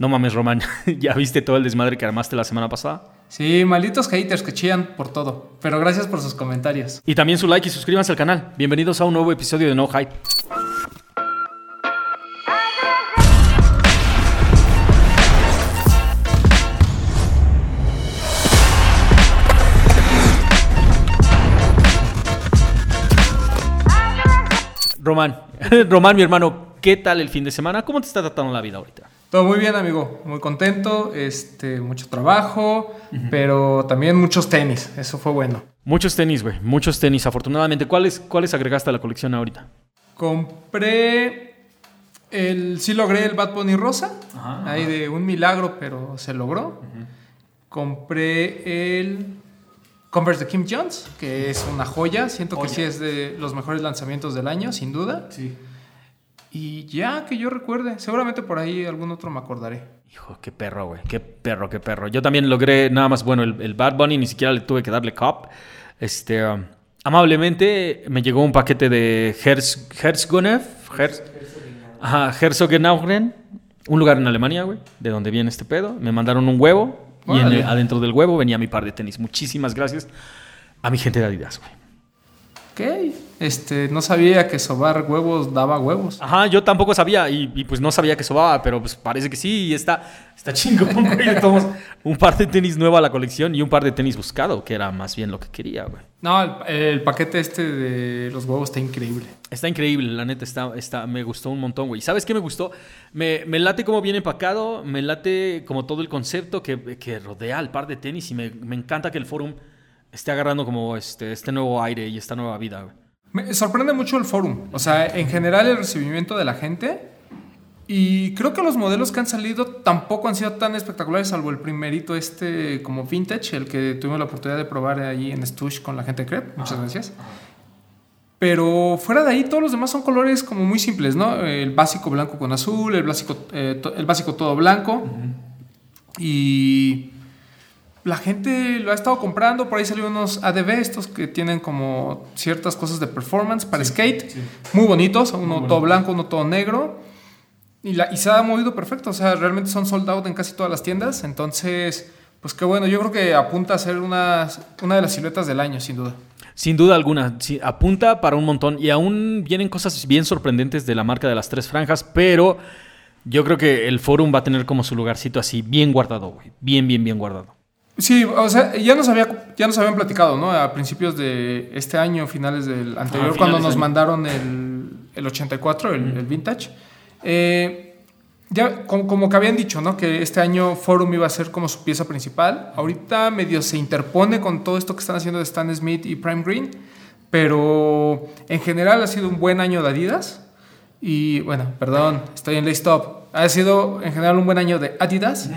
No mames, Román, ¿ya viste todo el desmadre que armaste la semana pasada? Sí, malditos haters que chillan por todo. Pero gracias por sus comentarios. Y también su like y suscríbanse al canal. Bienvenidos a un nuevo episodio de No Hype. Román, Román, mi hermano, ¿qué tal el fin de semana? ¿Cómo te está tratando la vida ahorita? Todo muy bien, amigo. Muy contento. Este, mucho trabajo, pero también muchos tenis. Eso fue bueno. Muchos tenis, güey. Muchos tenis, afortunadamente. ¿Cuáles, ¿Cuáles agregaste a la colección ahorita? Compré el. Sí logré el Bad Bunny rosa. ahí de un milagro, pero se logró. Compré el. Converse de Kim Jones, que es una joya. Siento que sí es de los mejores lanzamientos del año, sin duda. Sí. Y ya que yo recuerde, seguramente por ahí algún otro me acordaré. Hijo, qué perro, güey. Qué perro, qué perro. Yo también logré nada más, bueno, el, Bad Bunny ni siquiera le tuve que darle cop. Este, um, amablemente me llegó un paquete de Herz, Herzgonev, Herz, ajá, un lugar en Alemania, güey, de donde viene este pedo. Me mandaron un huevo y adentro del huevo venía mi par de tenis. Muchísimas gracias a mi gente de Adidas, güey. Ok, este, no sabía que sobar huevos daba huevos. Ajá, yo tampoco sabía y, pues no sabía que sobaba, pero pues parece que sí y está, está chingón, güey. un par de tenis nuevo a la colección y un par de tenis buscado, que era más bien lo que quería, güey. No, el, paquete este de los huevos está increíble. Está increíble, la neta, está, está, me gustó un montón, güey. ¿Sabes qué me gustó? Me, me late como viene empacado, me late como todo el concepto que, que rodea al par de tenis y me, me encanta que el forum esté agarrando como este, este nuevo aire y esta nueva vida. Me sorprende mucho el forum. O sea, en general el recibimiento de la gente. Y creo que los modelos que han salido tampoco han sido tan espectaculares, salvo el primerito este como vintage, el que tuvimos la oportunidad de probar ahí en Stush con la gente de Crep. Muchas gracias. Pero fuera de ahí, todos los demás son colores como muy simples, ¿no? El básico blanco con azul, el básico, eh, el básico todo blanco. Y la gente lo ha estado comprando. Por ahí salieron unos ADV, estos que tienen como ciertas cosas de performance para skate. Muy bonitos, uno todo blanco, uno todo negro. Y, la, y se ha movido perfecto. O sea, realmente son sold out en casi todas las tiendas. Entonces, pues qué bueno. Yo creo que apunta a ser una, una de las siluetas del año, sin duda. Sin duda alguna, sí, apunta para un montón. Y aún vienen cosas bien sorprendentes de la marca de las tres franjas, pero yo creo que el forum va a tener como su lugarcito así, bien guardado, güey. Bien, bien, bien guardado. Sí, o sea, ya nos, había, ya nos habían platicado, ¿no? A principios de este año, finales del anterior, cuando nos mandaron el, el 84, el, el vintage. Eh, ya, como, que habían dicho, ¿no? Que este año Forum iba a ser como su pieza principal. Ahorita medio se interpone con todo esto que están haciendo de Stan Smith y Prime Green, pero en general ha sido un buen año de Adidas. Y bueno, perdón, estoy en lay stop ha sido en general un buen año de Adidas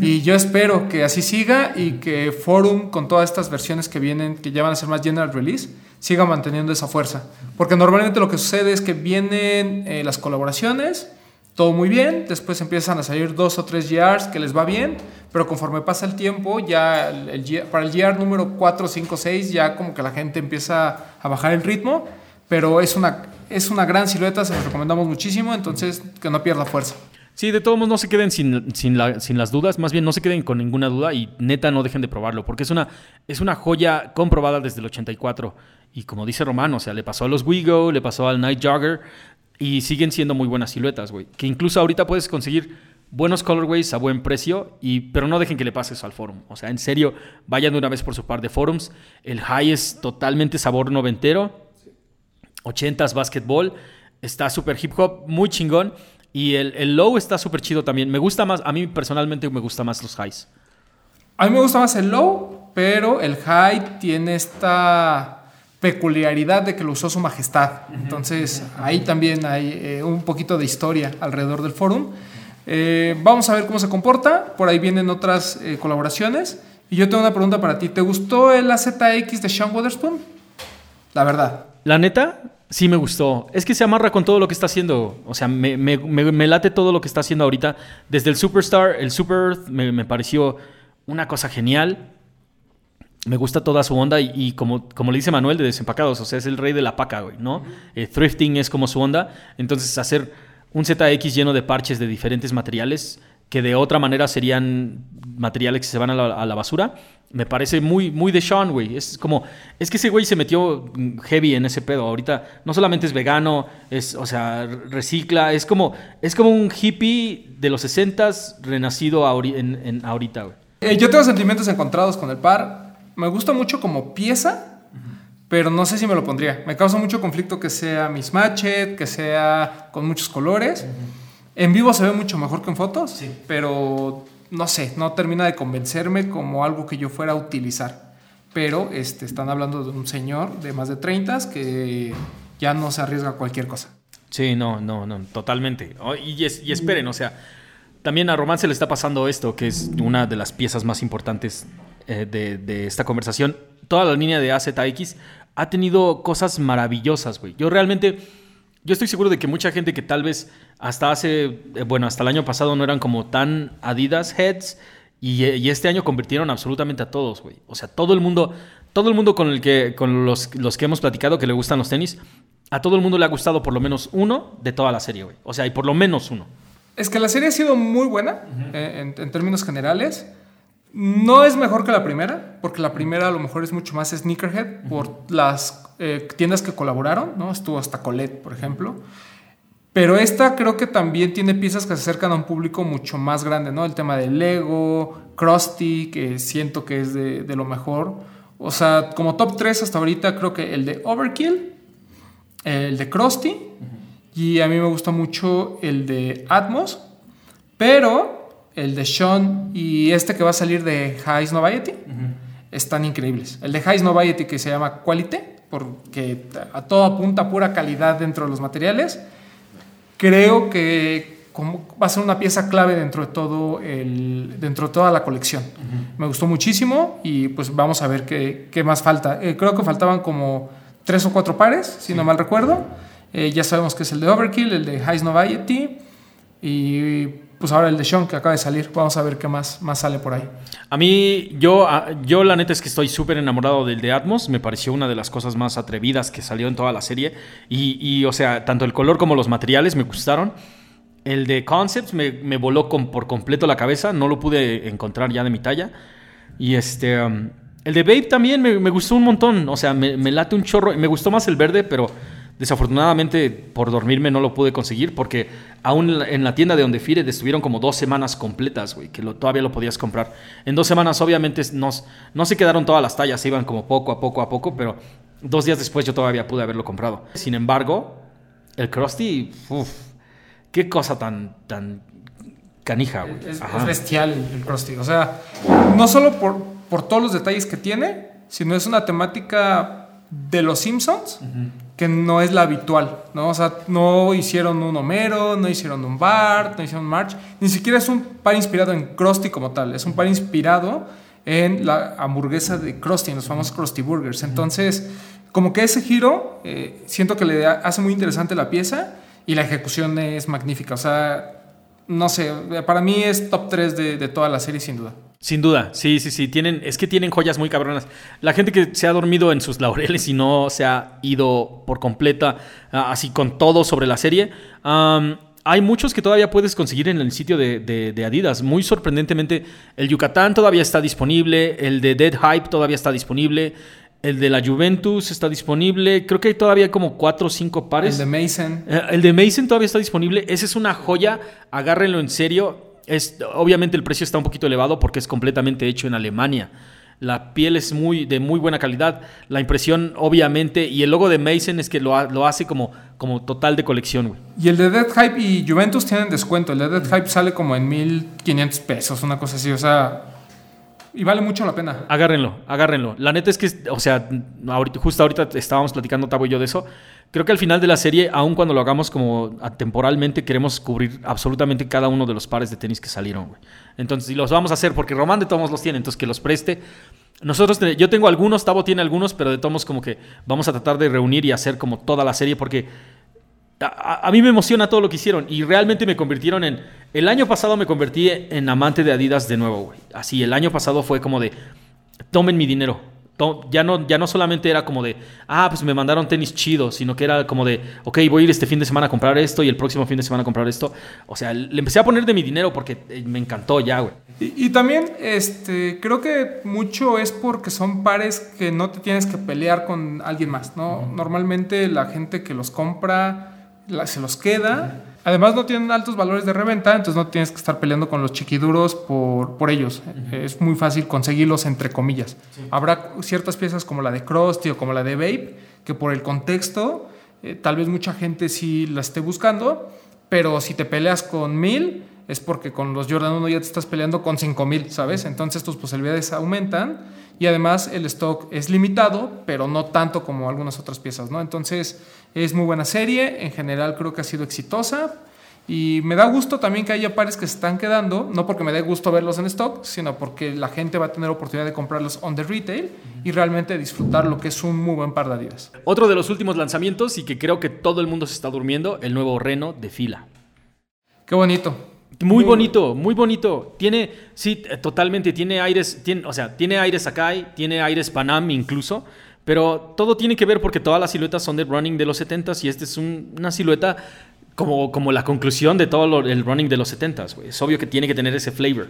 y yo espero que así siga y que Forum con todas estas versiones que vienen, que ya van a ser más general release, siga manteniendo esa fuerza. Porque normalmente lo que sucede es que vienen eh, las colaboraciones, todo muy bien, después empiezan a salir dos o tres GRs que les va bien, pero conforme pasa el tiempo, ya el, para el GR número 4, 5, 6, ya como que la gente empieza a bajar el ritmo, pero es una es una gran silueta, se los recomendamos muchísimo, entonces que no pierda fuerza. Sí, de todos modos no se queden sin, sin, las dudas, más bien no se queden con ninguna duda y neta no dejen de probarlo, porque es una, es una joya comprobada desde el 84. Y como dice Romano, o sea, le pasó a los Wigo, le pasó al Night Jogger y siguen siendo muy buenas siluetas, güey. Que incluso ahorita puedes conseguir buenos colorways a buen precio, y, pero no dejen que le pase eso al forum. O sea, en serio, vayan de una vez por su par de forums. El high es totalmente sabor noventero 80s basketball. Está súper hip hop, muy chingón. Y el, low está súper chido también. Me gusta más, a mí personalmente me gusta más los highs. A mí me gusta más el low, pero el high tiene esta peculiaridad de que lo usó su majestad. Entonces ahí también hay eh, un poquito de historia alrededor del forum. Eh, vamos a ver cómo se comporta. Por ahí vienen otras eh, colaboraciones. Y yo tengo una pregunta para ti. ¿Te gustó el AZX de Sean Witherspoon? La verdad. La neta, sí me gustó. Es que se amarra con todo lo que está haciendo. O sea, me, late todo lo que está haciendo ahorita. Desde el Superstar, el Super me, pareció una cosa genial. Me gusta toda su onda y, como, como le dice Manuel de Desempacados, o sea, es el rey de la paca, güey, ¿no? Eh, thrifting es como su onda. Entonces, hacer un ZX lleno de parches de diferentes materiales que de otra manera serían materiales que se van a la, basura. Me parece muy, muy de Sean, güey. Es como, es que ese güey se metió heavy en ese pedo. Ahorita no solamente es vegano, es, o sea, recicla, es como, es como un hippie de los 60s renacido en, ahorita, güey. Eh, yo tengo sentimientos encontrados con el par. Me gusta mucho como pieza, pero no sé si me lo pondría. Me causa mucho conflicto que sea mismatched, que sea con muchos colores. En vivo se ve mucho mejor que en fotos, sí. pero no sé, no termina de convencerme como algo que yo fuera a utilizar. Pero este, están hablando de un señor de más de 30 que ya no se arriesga a cualquier cosa. Sí, no, no, no, totalmente. Oh, y, esperen, o sea, también a Román se le está pasando esto, que es una de las piezas más importantes eh, de, de, esta conversación. Toda la línea de AZX ha tenido cosas maravillosas, güey. Yo realmente yo estoy seguro de que mucha gente que tal vez hasta hace, eh, bueno, hasta el año pasado no eran como tan Adidas heads y, este año convirtieron absolutamente a todos, güey. O sea, todo el mundo, todo el mundo con el que, con los, los que hemos platicado que le gustan los tenis, a todo el mundo le ha gustado por lo menos uno de toda la serie, güey. O sea, y por lo menos uno. Es que la serie ha sido muy buena eh, en, términos generales. No es mejor que la primera, porque la primera a lo mejor es mucho más sneakerhead por las eh, tiendas que colaboraron, ¿no? Estuvo hasta Colette, por ejemplo. Pero esta creo que también tiene piezas que se acercan a un público mucho más grande, ¿no? El tema del Lego, Krusty, que siento que es de, lo mejor. O sea, como top 3 hasta ahorita creo que el de Overkill, el de Krusty, y a mí me gusta mucho el de Atmos, pero el de Sean y este que va a salir de High Noviety están increíbles. El de High Noviety que se llama Quality porque a todo apunta pura calidad dentro de los materiales. Creo que va a ser una pieza clave dentro de todo el, dentro de toda la colección. Me gustó muchísimo y pues vamos a ver qué, qué más falta. Eh, creo que faltaban como tres o cuatro pares, si no mal recuerdo. Eh, ya sabemos que es el de Overkill, el de High Noviety y pues ahora el de Sean que acaba de salir. Vamos a ver qué más, más sale por ahí. A mí, yo, ah, yo la neta es que estoy súper enamorado del de Atmos. Me pareció una de las cosas más atrevidas que salió en toda la serie. Y, o sea, tanto el color como los materiales me gustaron. El de Concepts me, voló con, por completo la cabeza. No lo pude encontrar ya de mi talla. Y este... Um, el de Babe también me, gustó un montón. O sea, me, me late un chorro. Me gustó más el verde, pero Desafortunadamente, por dormirme no lo pude conseguir porque aún en la tienda de donde Fire estuvieron como dos semanas completas, güey, que todavía lo podías comprar. En dos semanas, obviamente, no, no se quedaron todas las tallas, se iban como poco a poco a poco, pero dos días después yo todavía pude haberlo comprado. Sin embargo, el Krusty, uff, qué cosa tan, tan canija, güey. Es, bestial el Krusty. O sea, no solo por, por todos los detalles que tiene, sino es una temática de los Simpsons que no es la habitual, ¿no? O sea, no hicieron un Homero, no hicieron un Bart, no hicieron un March, ni siquiera es un par inspirado en Krusty como tal, es un par inspirado en la hamburguesa de Krusty, en los famosos Krusty Burgers. Entonces, como que ese giro, eh, siento que le hace muy interesante la pieza y la ejecución es magnífica. O sea, no sé, para mí es top 3 de, de toda la serie sin duda. Sin duda, sí, sí, sí. Tienen, es que tienen joyas muy cabronas. La gente que se ha dormido en sus laureles y no se ha ido por completa, ah, así con todo sobre la serie. hay muchos que todavía puedes conseguir en el sitio de, Adidas. Muy sorprendentemente, el Yucatán todavía está disponible, el de Dead Hype todavía está disponible, el de la Juventus está disponible. Creo que hay todavía como cuatro o cinco pares. El de Mason. Eh, el de Mason todavía está disponible. Esa es una joya. Agárrenlo en serio es, obviamente el precio está un poquito elevado porque es completamente hecho en Alemania. La piel es muy, de muy buena calidad. La impresión, obviamente, y el logo de Mason es que lo, lo hace como, como total de colección, Y el de Dead Hype y Juventus tienen descuento. El de Dead Hype sale como en 1500 pesos, una cosa así. O sea, y vale mucho la pena. Agárrenlo, agárrenlo. La neta es que, o sea, justo ahorita estábamos platicando Tavo y yo de eso. Creo que al final de la serie, aun cuando lo hagamos como temporalmente, queremos cubrir absolutamente cada uno de los pares de tenis que salieron. Entonces, y los vamos a hacer porque Román de todos los tiene, entonces que los preste. Nosotros, yo tengo algunos, Tavo tiene algunos, pero de todos como que vamos a tratar de reunir y hacer como toda la serie porque a, mí me emociona todo lo que hicieron y realmente me convirtieron en... El año pasado me convertí en amante de Adidas de nuevo, güey. Así, el año pasado fue como de, tomen mi dinero, ya no, ya no solamente era como de, ah, pues me mandaron tenis chidos, sino que era como de, ok, voy a ir este fin de semana a comprar esto y el próximo fin de semana a comprar esto. O sea, le empecé a poner de mi dinero porque eh, me encantó ya, güey. Y, también, este, creo que mucho es porque son pares que no te tienes que pelear con alguien más, ¿no? Normalmente la gente que los compra se los queda. Además no tienen altos valores de reventa, entonces no tienes que estar peleando con los chiquiduros por, por ellos. Es muy fácil conseguirlos entre comillas. Habrá ciertas piezas como la de Krusty o como la de Vape, que por el contexto eh, tal vez mucha gente sí la esté buscando, pero si te peleas con mil es porque con los Jordan 1 ya te estás peleando con 5000, ¿sabes? Entonces tus posibilidades aumentan y además el stock es limitado, pero no tanto como algunas otras piezas, ¿no? Entonces es muy buena serie, en general creo que ha sido exitosa. Y me da gusto también que haya pares que se están quedando, no porque me dé gusto verlos en stock, sino porque la gente va a tener oportunidad de comprarlos on the retail y realmente disfrutar lo que es un muy buen par de Adidas. Otro de los últimos lanzamientos y que creo que todo el mundo se está durmiendo, el nuevo Reno de fila. Qué bonito. Muy, bonito, muy bonito. Tiene, sí, totalmente, tiene aires, tiene, o sea, tiene aires Akai, tiene aires Panam incluso. Pero todo tiene que ver porque todas las siluetas son de running de los 70s y esta es una silueta como, como la conclusión de todo el running de los 70s. Es obvio que tiene que tener ese flavor.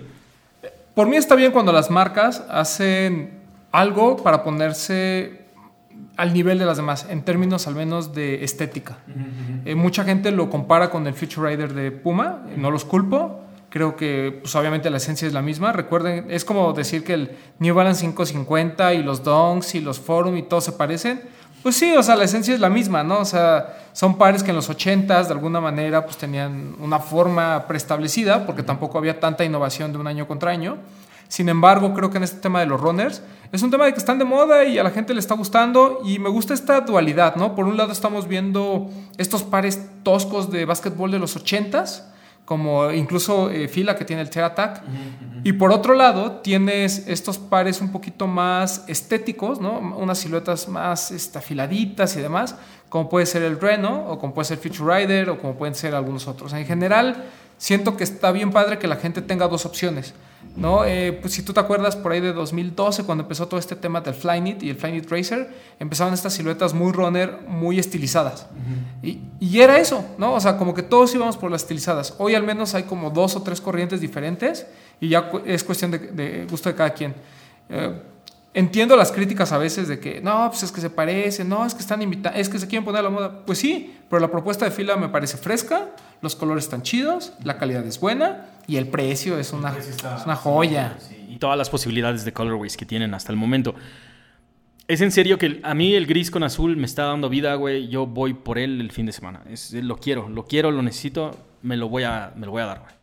Por mí está bien cuando las marcas hacen algo para ponerse al nivel de las demás, en términos al menos de estética. Eh, mucha gente lo compara con el Future Rider de Puma, no los culpo, Creo que, pues obviamente la esencia es la misma. Recuerden, es como decir que el New Balance 550 y los Donks y los Forum y todo se parecen. Pues sí, o sea, la esencia es la misma, ¿no? O sea, son pares que en los 80s de alguna manera pues tenían una forma preestablecida porque tampoco había tanta innovación de un año contra año. Sin embargo, creo que en este tema de los runners es un tema de que están de moda y a la gente le está gustando y me gusta esta dualidad, ¿no? Por un lado estamos viendo estos pares toscos de básquetbol de los 80s como incluso eh, Fila que tiene el Tear Attack. Y por otro lado, tienes estos pares un poquito más estéticos, ¿no? unas siluetas más estafiladitas y demás, como puede ser el Reno, o como puede ser Future Rider, o como pueden ser algunos otros. En general, siento que está bien padre que la gente tenga dos opciones. ¿No? Eh, pues si tú te acuerdas por ahí de 2012, cuando empezó todo este tema del Flyknit y el Flyknit Racer, empezaban estas siluetas muy runner, muy estilizadas. y, y, era eso, ¿no? O sea, como que todos íbamos por las estilizadas. Hoy al menos hay como dos o tres corrientes diferentes y ya es cuestión de, gusto de cada quien. Eh, entiendo las críticas a veces de que no, pues es que se parecen, no, es que están invitados, es que se quieren poner a la moda. Pues sí, pero la propuesta de fila me parece fresca, los colores están chidos, la calidad es buena y el precio es una, una joya. y todas las posibilidades de colorways que tienen hasta el momento. Es en serio que a mí el gris con azul me está dando vida, güey. Yo voy por él el fin de semana. Es, lo quiero, lo quiero, lo necesito, me lo voy a, me lo voy a dar, güey.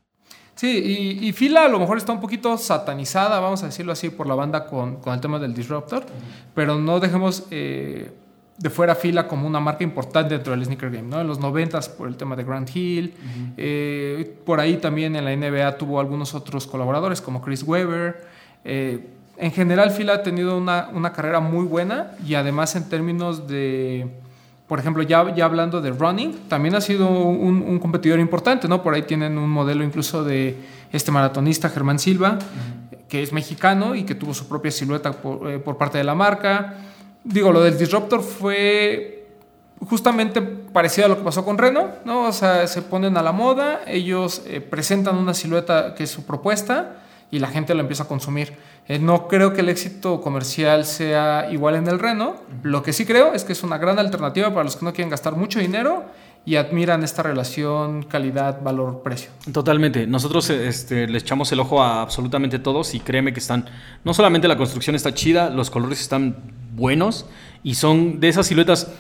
Sí, y, Fila a lo mejor está un poquito satanizada, vamos a decirlo así, por la banda con, con el tema del Disruptor, pero no dejemos eh, de fuera Fila como una marca importante dentro del sneaker game, ¿no? En los 90 por el tema de Grant Hill, eh, por ahí también en la NBA tuvo algunos otros colaboradores como Chris Webber. Eh, en general Fila ha tenido una, una carrera muy buena y además en términos de por ejemplo, ya, ya hablando de running, también ha sido un, competidor importante, ¿no? Por ahí tienen un modelo incluso de este maratonista Germán Silva, que es mexicano y que tuvo su propia silueta por, eh, por, parte de la marca. Digo, lo del Disruptor fue justamente parecido a lo que pasó con Reno, ¿no? O sea, se ponen a la moda, ellos eh, presentan una silueta que es su propuesta y la gente la empieza a consumir. Eh, no creo que el éxito comercial sea igual en el Reno. Lo que sí creo es que es una gran alternativa para los que no quieren gastar mucho dinero y admiran esta relación calidad-valor-precio. Totalmente. Nosotros este, le echamos el ojo a absolutamente todos y créeme que están, no solamente la construcción está chida, los colores están buenos y son de esas siluetas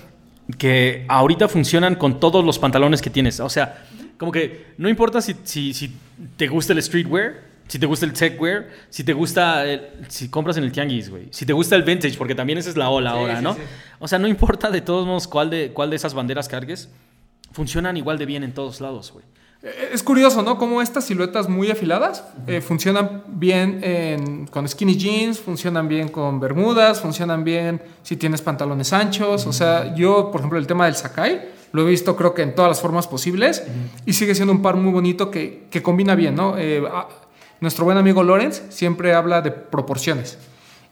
que ahorita funcionan con todos los pantalones que tienes. O sea, como que no importa si, si te gusta el streetwear, si te gusta el techwear, si te gusta, si compras en el tianguis, güey. Si te gusta el vintage, porque también esa es la ola ahora, ¿no? O sea, no importa de todos modos cuál de, cuál de esas banderas cargues, funcionan igual de bien en todos lados, güey. Eh, es curioso, ¿no? Como estas siluetas muy afiladas eh, funcionan bien con skinny jeans, funcionan bien con bermudas, funcionan bien si tienes pantalones anchos. O sea, yo, por ejemplo, el tema del Sakai, lo he visto creo que en todas las formas posibles y sigue siendo un par muy bonito que, que combina bien, ¿no? Eh, nuestro buen amigo Lorenz siempre habla de proporciones.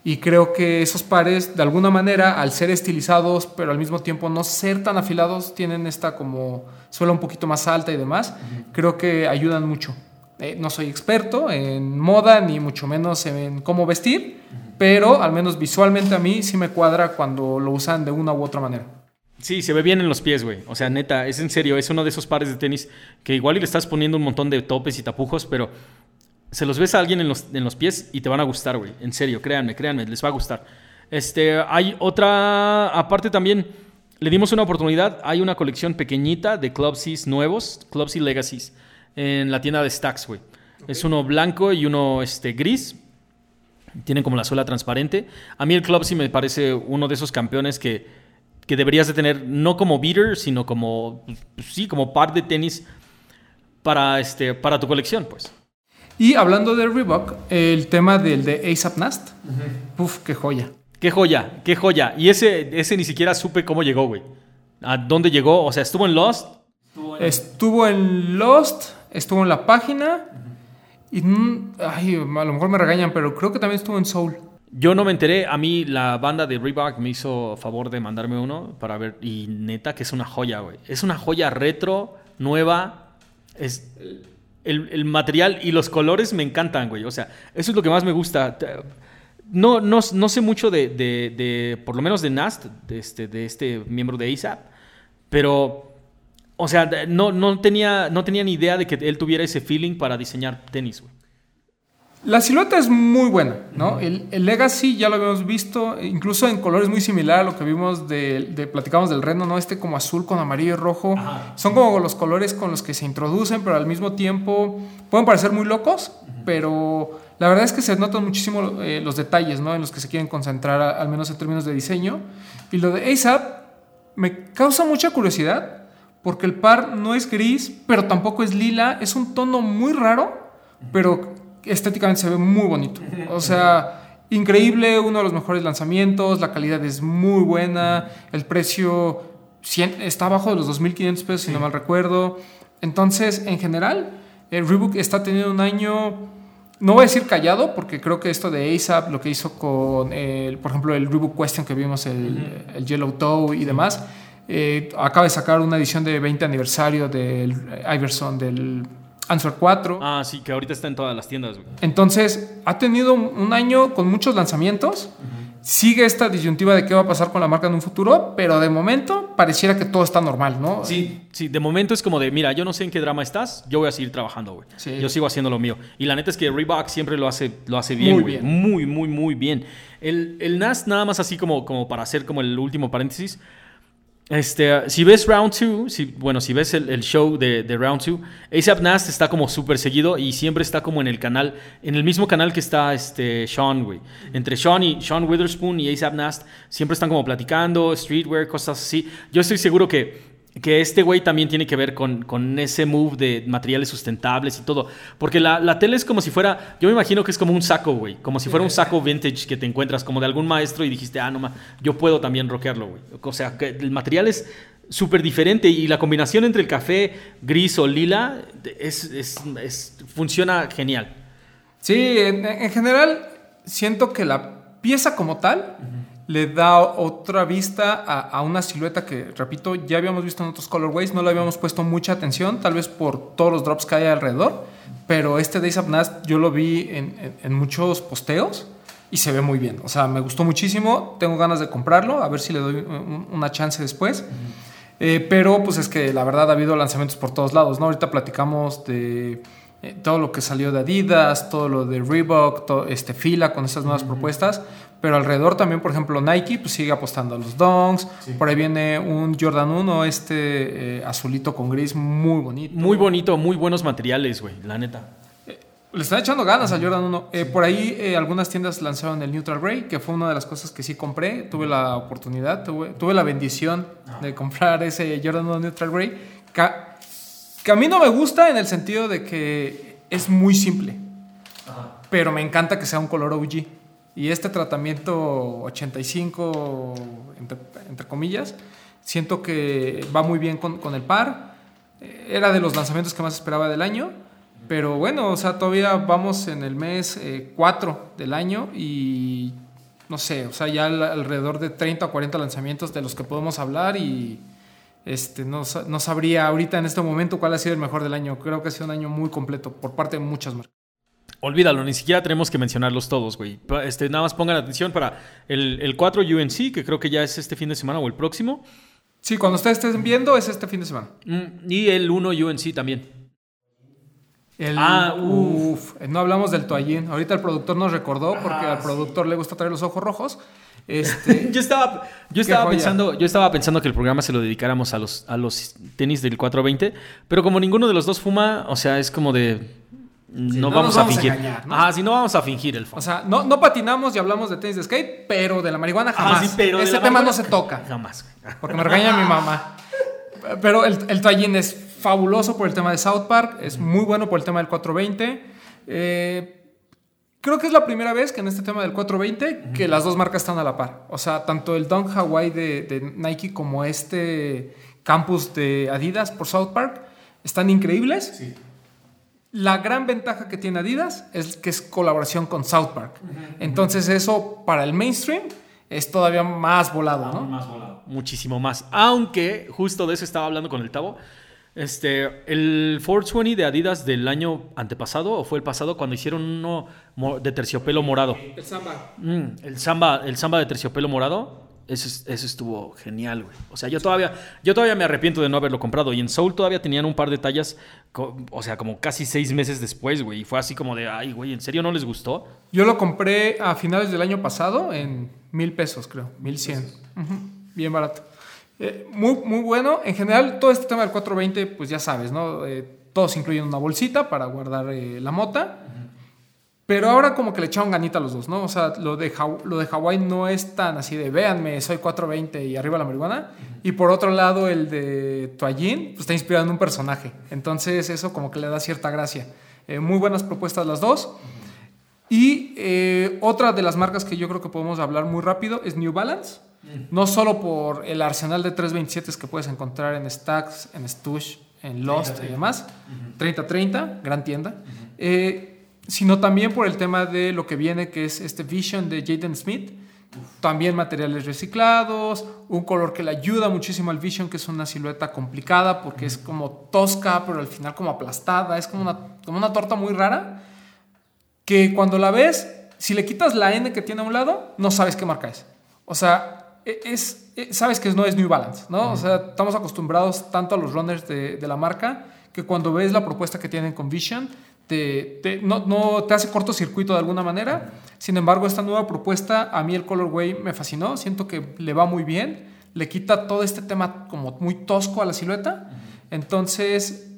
Y creo que esos pares, de alguna manera, al ser estilizados, pero al mismo tiempo no ser tan afilados, tienen esta como suela un poquito más alta y demás, creo que ayudan mucho. Eh, no soy experto en moda, ni mucho menos en cómo vestir, pero al menos visualmente a mí sí me cuadra cuando lo usan de una u otra manera. Sí, se ve bien en los pies, güey. O sea, neta, es en serio, es uno de esos pares de tenis que igual y le estás poniendo un montón de topes y tapujos, pero se los ves a alguien en los, en los pies y te van a gustar, güey. En serio, créanme, créanme, les va a gustar. Este, hay otra, aparte también, le dimos una oportunidad. Hay una colección pequeñita de Club C's nuevos, Club C Legacies, en la tienda de Stacks, güey. Es uno blanco y uno este, gris. Tienen como la suela transparente. A mí el Club C me parece uno de esos campeones que, que deberías de tener, no como beater, sino como, pues, sí, como par de tenis para, este, para tu colección, pues. Y hablando de Reebok, el tema del de ASAP Nast, puf, qué joya. Qué joya, qué joya. Y ese, ese ni siquiera supe cómo llegó, güey. ¿A dónde llegó? O sea, ¿estuvo en Lost? Estuvo en, Lost, estuvo en la página. Y ay, a lo mejor me regañan, pero creo que también estuvo en Soul. Yo no me enteré. A mí la banda de Reebok me hizo favor de mandarme uno para ver. Y neta que es una joya, güey. Es una joya retro, nueva. Es el, material y los colores me encantan, güey. O sea, eso es lo que más me gusta. No, no, no sé mucho de, de, por lo menos de Nast, de este, de este miembro de ASAP, pero, o sea, no, no, tenía, no tenía ni idea de que él tuviera ese feeling para diseñar tenis, güey. La silueta es muy buena, ¿no? el, Legacy ya lo habíamos visto, incluso en colores muy similar a lo que vimos de, platicamos del Reno, ¿no? Este como azul con amarillo y rojo. Son como los colores con los que se introducen, pero al mismo tiempo pueden parecer muy locos, pero la verdad es que se notan muchísimo eh, los detalles, ¿no? En los que se quieren concentrar, al menos en términos de diseño. Y lo de ASAP me causa mucha curiosidad, porque el par no es gris, pero tampoco es lila, es un tono muy raro, pero estéticamente se ve muy bonito. O sea, increíble, uno de los mejores lanzamientos, la calidad es muy buena, el precio está abajo de los 2.500 pesos, si no mal recuerdo. Entonces, en general, el Reebok está teniendo un año, no voy a decir callado, porque creo que esto de ASAP, lo que hizo con, el, por ejemplo, el Reebok Question que vimos, el, el Yellow Toe y demás, eh, acaba de sacar una edición de 20 aniversario del Iverson, del Answer 4. Ah, sí, que ahorita está en todas las tiendas. Entonces, ha tenido un año con muchos lanzamientos. Sigue esta disyuntiva de qué va a pasar con la marca en un futuro, pero de momento pareciera que todo está normal, ¿no? Sí, sí, de momento es como de, mira, yo no sé en qué drama estás, yo voy a seguir trabajando, güey. Yo sigo haciendo lo mío. Y la neta es que Reebok siempre lo hace, lo hace bien, muy bien. Muy, muy, muy bien. El, el NAS, nada más así como, como para hacer como el último paréntesis, este, si ves Round 2, si, bueno, si ves el, show de, Round 2, ASAP Nast está como súper seguido y siempre está como en el canal, en el mismo canal que está este, Sean, güey. Entre Sean y Sean Witherspoon y ASAP Nast siempre están como platicando, streetwear, cosas así. Yo estoy seguro que que este güey también tiene que ver con, con, ese move de materiales sustentables y todo. Porque la, la, tele es como si fuera, yo me imagino que es como un saco, güey. Como si fuera un saco vintage que te encuentras como de algún maestro y dijiste, ah, no, ma, yo puedo también rockearlo, güey. O sea, que el material es súper diferente y la combinación entre el café gris o lila es, es, funciona genial. Sí, en, en, general siento que la pieza como tal le da otra vista a, una silueta que, repito, ya habíamos visto en otros colorways, no le habíamos puesto mucha atención, tal vez por todos los drops que hay alrededor, pero este Days of Nast yo lo vi en, muchos posteos y se ve muy bien. O sea, me gustó muchísimo, tengo ganas de comprarlo, a ver si le doy una chance después. Eh, pero pues es que la verdad ha habido lanzamientos por todos lados, ¿no? Ahorita platicamos de eh, todo lo que salió de Adidas, todo lo de Reebok, todo, este Fila con estas nuevas propuestas, pero alrededor también, por ejemplo, Nike pues sigue apostando a los donks. Por ahí viene un Jordan 1, este eh, azulito con gris, muy bonito. Muy bonito, muy buenos materiales, güey, la neta. Eh, le están echando ganas a Jordan 1. Eh, por ahí algunas tiendas lanzaron el Neutral Grey, que fue una de las cosas que sí compré. Tuve la oportunidad, tuve, la bendición de comprar ese Jordan 1 Neutral Grey. Que, a mí no me gusta en el sentido de que es muy simple. Pero me encanta que sea un color OG. Y este tratamiento 85, entre, comillas, siento que va muy bien con, el par. Era de los lanzamientos que más esperaba del año. Pero bueno, o sea, todavía vamos en el mes 4 eh, del año y no sé, o sea, ya alrededor de 30 o 40 lanzamientos de los que podemos hablar y este, no, no, sabría ahorita en este momento cuál ha sido el mejor del año. Creo que ha sido un año muy completo por parte de muchas marcas. Olvídalo, ni siquiera tenemos que mencionarlos todos, güey. Este, nada más pongan atención para el, el 4 UNC, que creo que ya es este fin de semana o el próximo. Sí, cuando ustedes estén viendo es este fin de semana. Mm, y el 1 UNC también. El, ah, uff. No hablamos del toallín. Ahorita el productor nos recordó porque al productor le gusta traer los ojos rojos. Este, yo estaba, yo estaba pensando, yo estaba pensando que el programa se lo dedicáramos a los, a los tenis del 420, pero como ninguno de los dos fuma, o sea, es como de no, vamos, a fingir. Ah, sí, no vamos a fingir el fondo. O sea, no, no, patinamos y hablamos de tenis de skate, pero de la marihuana ah, jamás. pero Ese tema no se toca. Jamás. Porque me regaña mi mamá. Pero el, el toallín es fabuloso por el tema de South Park, es muy bueno por el tema del 420. Eh, creo que es la primera vez que en este tema del 420 que las dos marcas están a la par. O sea, tanto el Dunk Hawaii de, de Nike como este campus de Adidas por South Park están increíbles. Sí. La gran ventaja que tiene Adidas es que es colaboración con South Park. Entonces eso para el mainstream es todavía más volado, ¿no? Más volado. Muchísimo más. Aunque justo de eso estaba hablando con el Tavo. Este, el 420 de Adidas del año antepasado o fue el pasado cuando hicieron uno de terciopelo morado. El samba. Mm, el samba, el samba de terciopelo morado eso, estuvo genial, güey. O sea, yo todavía, yo todavía me arrepiento de no haberlo comprado. Y en Soul todavía tenían un par de tallas, o sea, como casi seis meses después, güey. Y fue así como de, ay, güey, ¿en serio no les gustó? Yo lo compré a finales del año pasado en mil pesos, creo. Mil cien. Bien barato. Eh, muy, muy bueno. En general, todo este tema del 420, pues ya sabes, ¿no? Eh, todos incluyen una bolsita para guardar eh, la mota. Pero ahora como que le echaron ganita a los dos, ¿no? O sea, lo de, lo de Hawái no es tan así de, véanme, soy 420 y arriba la marihuana. Y por otro lado, el de Toallín pues, está inspirado en un personaje. Entonces eso como que le da cierta gracia. Eh, muy buenas propuestas las dos. Y eh, otra de las marcas que yo creo que podemos hablar muy rápido es New Balance. No solo por el arsenal de 327 que puedes encontrar en Stacks, en Stush, en Lost y demás. 3030, gran tienda. Eh, sino también por el tema de lo que viene, que es este Vision de Jaden Smith. También materiales reciclados, un color que le ayuda muchísimo al Vision, que es una silueta complicada porque es como tosca, pero al final como aplastada, es como una, como una torta muy rara, que cuando la ves, si le quitas la N que tiene a un lado, no sabes qué marca es. O sea, e, es, e, sabes que no es New Balance, ¿no? O sea, estamos acostumbrados tanto a los runners de, de la marca que cuando ves la propuesta que tienen con Vision, te, no, no, te hace cortocircuito de alguna manera. Sin embargo, esta nueva propuesta, a mí el colorway me fascinó. Siento que le va muy bien. Le quita todo este tema como muy tosco a la silueta. Entonces,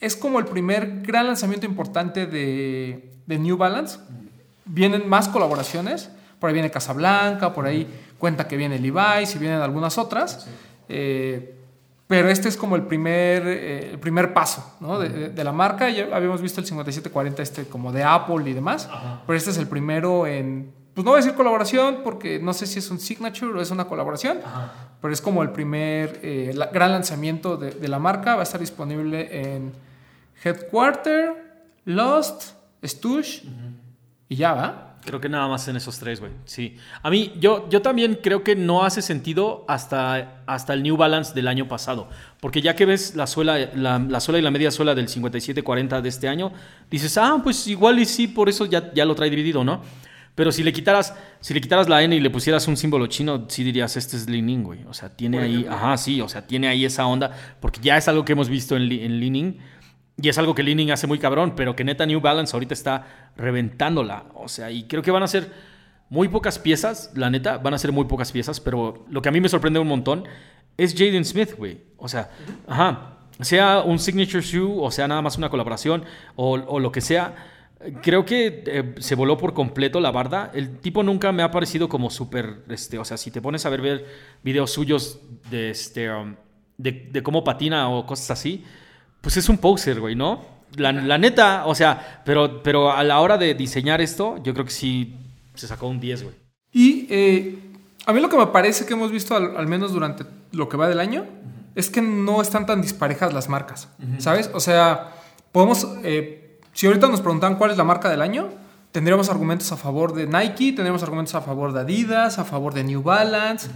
es como el primer gran lanzamiento importante de, de New Balance. Vienen más colaboraciones. Por ahí viene Casablanca, por ahí cuenta que viene Levi's y vienen algunas otras. Eh, pero este es como el primer, eh, el primer paso ¿no? de, de, la marca. Ya habíamos visto el 5740 este como de Apple y demás, pero este es el primero en, pues no voy a decir colaboración porque no sé si es un signature o es una colaboración, pero es como el primer eh, gran lanzamiento de, de, la marca. Va a estar disponible en Headquarter, Lost, Stush y ya va. Creo que nada más en esos tres, güey. Sí. A mí, yo, yo también creo que no hace sentido hasta, hasta el New Balance del año pasado. Porque ya que ves la suela, la, suela y la media suela del 57-40 de este año, dices, ah, pues igual y sí, por eso ya, ya lo trae dividido, ¿no? Pero si le quitaras, si le quitaras la N y le pusieras un símbolo chino, sí dirías, este es Leaning, güey. O sea, tiene ahí, ajá, sí, o sea, tiene ahí esa onda, porque ya es algo que hemos visto en, en Leaning y es algo que Leaning hace muy cabrón, pero que neta New Balance ahorita está reventándola. O sea, y creo que van a ser muy pocas piezas, la neta, van a ser muy pocas piezas, pero lo que a mí me sorprende un montón es Jaden Smith, güey. O sea, ajá, sea un signature shoe, o sea, nada más una colaboración, o, lo que sea. Creo que eh, se voló por completo la barda. El tipo nunca me ha parecido como súper, este, o sea, si te pones a ver, videos suyos de, este, um, de, de cómo patina o cosas así, pues es un poser, güey, ¿no? La, neta, o sea, pero, pero a la hora de diseñar esto, yo creo que sí se sacó un 10, güey. Y eh, a mí lo que me parece que hemos visto, al, menos durante lo que va del año, es que no están tan disparejas las marcas, ¿sabes? O sea, podemos, eh, si ahorita nos preguntan cuál es la marca del año, tendríamos argumentos a favor de Nike, tendríamos argumentos a favor de Adidas, a favor de New Balance.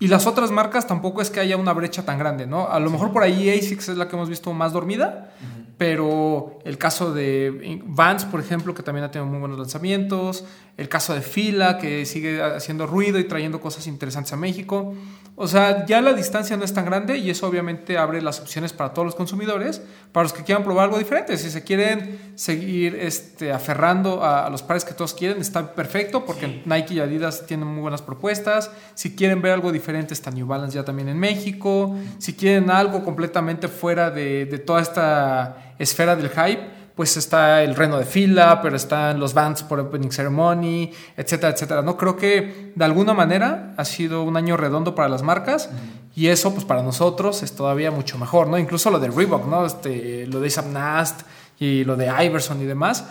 Y las otras marcas tampoco es que haya una brecha tan grande, ¿no? A lo mejor por ahí ASICS es la que hemos visto más dormida, pero el caso de Vans, por ejemplo, que también ha tenido muy buenos lanzamientos, el caso de Fila, que sigue haciendo ruido y trayendo cosas interesantes a México. O sea, ya la distancia no es tan grande y eso obviamente abre las opciones para todos los consumidores, para los que quieran probar algo diferente. Si se quieren seguir este, aferrando a, los pares que todos quieren, está perfecto porque Nike y Adidas tienen muy buenas propuestas. Si quieren ver algo diferente, está New Balance ya también en México. Si quieren algo completamente fuera de, de toda esta esfera del hype, pues está el reno de fila, pero están los bands por Opening Ceremony, etcétera, etcétera. No creo que de alguna manera ha sido un año redondo para las marcas y eso pues para nosotros es todavía mucho mejor, ¿no? Incluso lo de Reebok, ¿no? Este, lo de Nast y lo de Iverson y demás.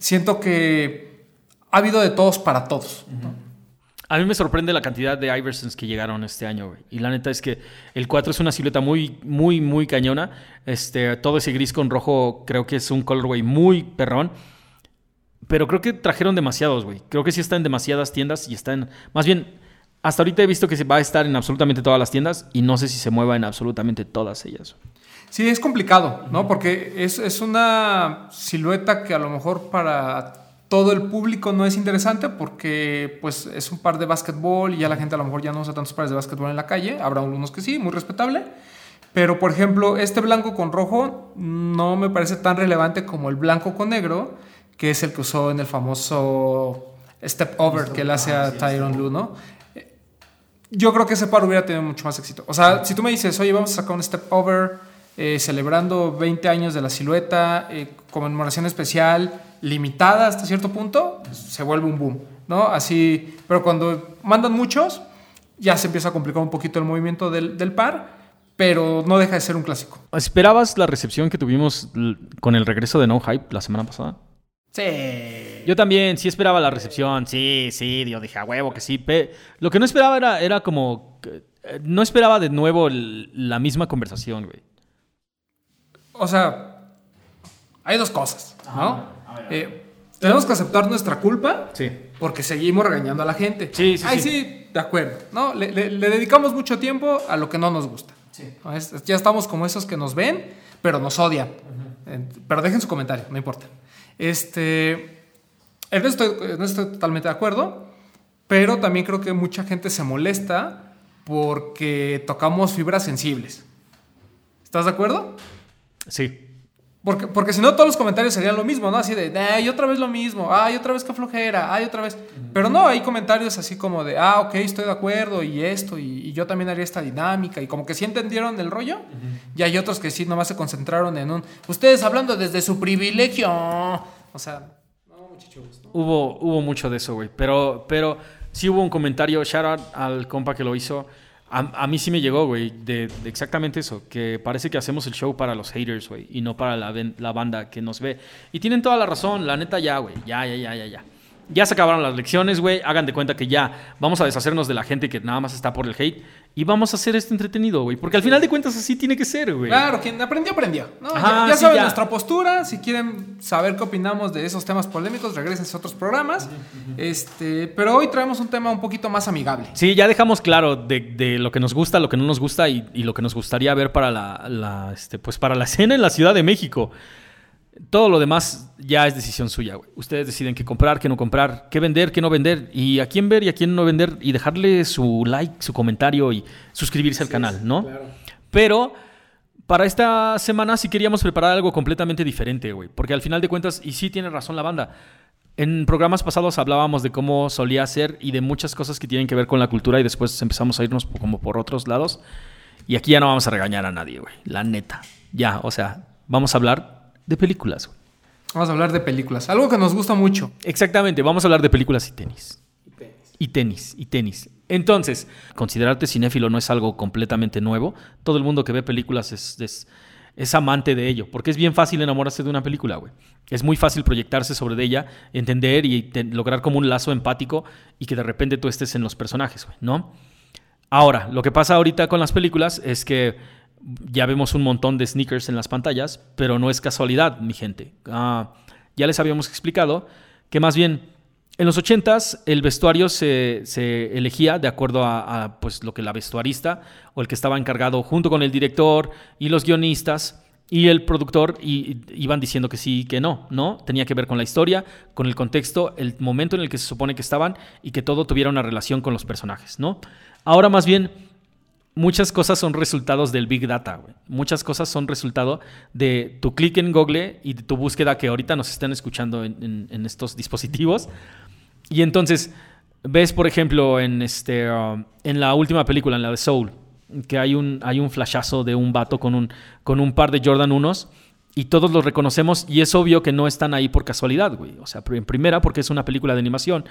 Siento que ha habido de todos para todos. A mí me sorprende la cantidad de Iversons que llegaron este año, güey. Y la neta es que el 4 es una silueta muy, muy, muy cañona. Este, todo ese gris con rojo creo que es un colorway muy perrón. Pero creo que trajeron demasiados, güey. Creo que sí está en demasiadas tiendas y está en... Más bien, hasta ahorita he visto que se va a estar en absolutamente todas las tiendas y no sé si se mueva en absolutamente todas ellas. Sí, es complicado, ¿no? Porque es, es una silueta que a lo mejor para todo el público no es interesante porque pues es un par de básquetbol y ya la gente a lo mejor ya no usa tantos pares de básquetbol en la calle. Habrá unos que sí, muy respetable. Pero por ejemplo, este blanco con rojo no me parece tan relevante como el blanco con negro, que es el que usó en el famoso Step Over que él hace a Tyron Lue, ¿no? Yo creo que ese par hubiera tenido mucho más éxito. O sea, si tú me dices, oye, vamos a sacar un Step Over eh, celebrando 20 años de la silueta, eh, conmemoración especial, limitada hasta cierto punto, se vuelve un boom, ¿no? Así, pero cuando mandan muchos, ya se empieza a complicar un poquito el movimiento del, del par, pero no deja de ser un clásico. ¿Esperabas la recepción que tuvimos con el regreso de No Hype la semana pasada? Sí. Yo también, sí esperaba la recepción, sí, sí, yo dije a huevo que sí. Lo que no esperaba era, era como... Eh, no esperaba de nuevo la misma conversación, güey o sea, hay dos cosas, ¿no? Eh, tenemos que aceptar nuestra culpa sí. porque seguimos regañando a la gente. Sí, sí, Ay, sí. de acuerdo. ¿no? Le, dedicamos mucho tiempo a lo que no nos gusta. Sí. Ya estamos como esos que nos ven, pero nos odian. Pero dejen su comentario, no importa. Este, en esto, estoy, estoy totalmente de acuerdo, pero también creo que mucha gente se molesta porque tocamos fibras sensibles. ¿Estás de acuerdo? Sí. Porque, porque si no, todos los comentarios serían lo mismo, ¿no? Así de, ay, otra vez lo mismo, ay, otra vez que flojera, ay, otra vez. Pero no, hay comentarios así como de, ah, ok, estoy de acuerdo, y esto, y, yo también haría esta dinámica, y como que sí entendieron el rollo, y hay otros que sí nomás se concentraron en un, ustedes hablando desde su privilegio. O sea, no, muchachos. Hubo, hubo mucho de eso, güey. Pero, pero sí hubo un comentario, shout out al compa que lo hizo a, mí sí me llegó, güey, de, exactamente eso, que parece que hacemos el show para los haters, güey, y no para la, la, banda que nos ve. Y tienen toda la razón, la neta ya, güey, ya, ya, ya, ya, ya. Ya se acabaron las lecciones, güey. Hagan de cuenta que ya vamos a deshacernos de la gente que nada más está por el hate y vamos a hacer esto entretenido, güey. Porque al final de cuentas así tiene que ser, güey. Claro, quien aprendió, aprendió. ya, saben nuestra postura. Si quieren saber qué opinamos de esos temas polémicos, regresen a otros programas. Este, pero hoy traemos un tema un poquito más amigable. Sí, ya dejamos claro de, lo que nos gusta, lo que no nos gusta y, lo que nos gustaría ver para la, este, pues para la escena en la Ciudad de México. Todo lo demás ya es decisión suya, güey. Ustedes deciden qué comprar, qué no comprar, qué vender, qué no vender, y a quién ver y a quién no vender, y dejarle su like, su comentario y suscribirse al canal, ¿no? Pero para esta semana sí queríamos preparar algo completamente diferente, güey. Porque al final de cuentas, y sí tiene razón la banda, en programas pasados hablábamos de cómo solía ser y de muchas cosas que tienen que ver con la cultura y después empezamos a irnos como por otros lados. Y aquí ya no vamos a regañar a nadie, güey. La neta. Ya, o sea, vamos a hablar de películas. Vamos a hablar de películas. Algo que nos gusta mucho. Exactamente, vamos a hablar de películas y tenis. Y tenis. Y tenis, Entonces, considerarte cinéfilo no es algo completamente nuevo. Todo el mundo que ve películas es, es, amante de ello, porque es bien fácil enamorarse de una película, güey. Es muy fácil proyectarse sobre ella, entender y lograr como un lazo empático y que de repente tú estés en los personajes, güey, ¿no? Ahora, lo que pasa ahorita con las películas es que ya vemos un montón de sneakers en las pantallas, pero no es casualidad, mi gente. Ah, ya les habíamos explicado que más bien en los 80s el vestuario se, elegía de acuerdo a, pues, lo que la vestuarista o el que estaba encargado junto con el director y los guionistas y el productor y, iban diciendo que sí y que no, ¿no? Tenía que ver con la historia, con el contexto, el momento en el que se supone que estaban y que todo tuviera una relación con los personajes, ¿no? Ahora más bien muchas cosas son resultados del Big Data, güey. Muchas cosas son resultado de tu clic en Google y de tu búsqueda que ahorita nos están escuchando en, estos dispositivos. Y entonces, ves, por ejemplo, en, este, um, en la última película, en la de Soul, que hay un, hay un flashazo de un vato con un, con un par de Jordan 1 y todos los reconocemos y es obvio que no están ahí por casualidad, güey. O sea, en primera, porque es una película de animación.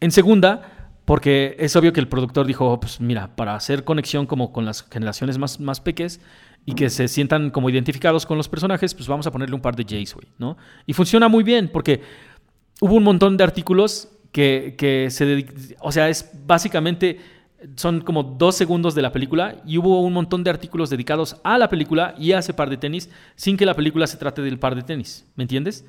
En segunda, porque es obvio que el productor dijo, oh, pues mira, para hacer conexión como con las generaciones más, más pequeñas y que se sientan como identificados con los personajes, pues vamos a ponerle un par de Jays, güey, ¿no? Y funciona muy bien porque hubo un montón de artículos que, que se... O sea, es básicamente... Son como dos segundos de la película y hubo un montón de artículos dedicados a la película y a ese par de tenis sin que la película se trate del par de tenis. ¿Me entiendes?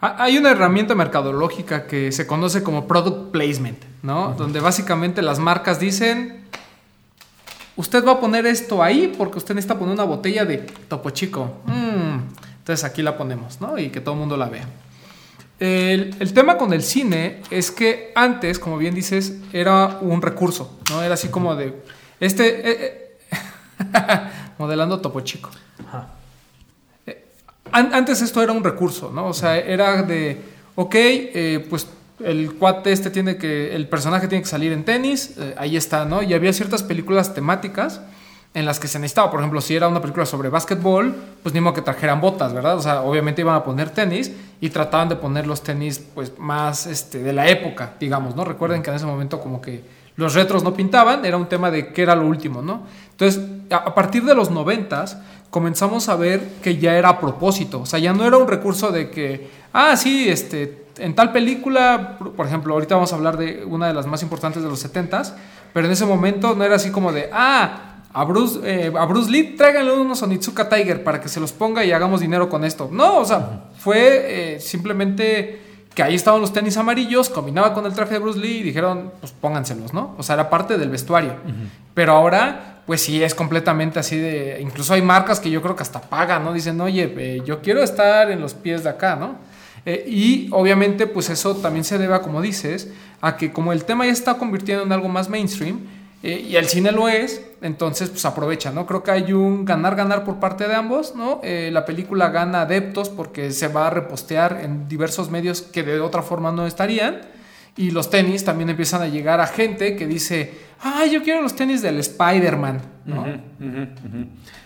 Hay una herramienta mercadológica que se conoce como product placement, ¿no? Donde básicamente las marcas dicen, usted va a poner esto ahí porque usted necesita poner una botella de Topo Chico. Mm, entonces aquí la ponemos, ¿no? Y que todo el mundo la vea. El, tema con el cine es que antes, como bien dices, era un recurso, ¿no? Era así como de, este, eh, eh, modelando Topo Chico. Ajá antes esto era un recurso, ¿no? O sea, era de, ok, eh, pues el cuate este tiene que, el personaje tiene que salir en tenis, eh, ahí está, ¿no? Y había ciertas películas temáticas en las que se necesitaba, por ejemplo, si era una película sobre básquetbol, pues ni modo que trajeran botas, ¿verdad? O sea, obviamente iban a poner tenis y trataban de poner los tenis, pues, más este, de la época, digamos, ¿no? Recuerden que en ese momento como que los retros no pintaban, era un tema de qué era lo último, ¿no? Entonces, a partir de los noventas, comenzamos a ver que ya era a propósito. O sea, ya no era un recurso de que, ah, sí, este, en tal película, por ejemplo, ahorita vamos a hablar de una de las más importantes de los 70s, pero en ese momento no era así como de, ah, a Bruce, eh, a Bruce Lee tráiganle unos Onitsuka Tiger para que se los ponga y hagamos dinero con esto. No, o sea, fue eh, simplemente que ahí estaban los tenis amarillos, combinaba con el traje de Bruce Lee y dijeron, pues pónganselos, ¿no? O sea, era parte del vestuario. Pero ahora pues sí, es completamente así de... Incluso hay marcas que yo creo que hasta pagan, ¿no? Dicen, oye, eh, yo quiero estar en los pies de acá, ¿no? Eh, y obviamente, pues eso también se debe, como dices, a que como el tema ya está convirtiendo en algo más mainstream, eh, y el cine lo es, entonces pues aprovecha, ¿no? Creo que hay un ganar-ganar por parte de ambos, ¿no? la película gana adeptos porque se va a repostear en diversos medios que de otra forma no estarían. Y los tenis también empiezan a llegar a gente que dice, ah, yo quiero los tenis del Spider-Man.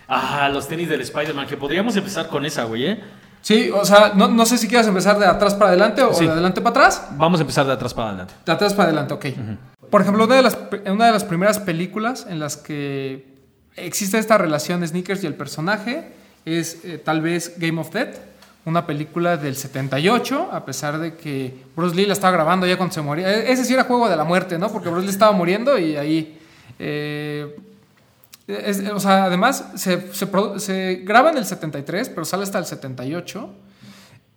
Ah, los tenis del Spider-Man, que podríamos empezar con esa, güey, ¿eh? Sí, o sea, no, sé si quieres empezar de atrás para adelante o de adelante para atrás. Vamos a empezar de atrás para adelante. De atrás para adelante, ok. Por ejemplo, una de, las, una de las primeras películas en las que existe esta relación de Sneakers y el personaje es eh, tal vez Game of Death una película del 78, a pesar de que Bruce Lee la estaba grabando ya cuando se moría. E-, ese sí era juego de la muerte, ¿no? Porque Bruce Lee estaba muriendo y ahí... Eh, o sea, además se, se, graba en el 73, pero sale hasta el 78.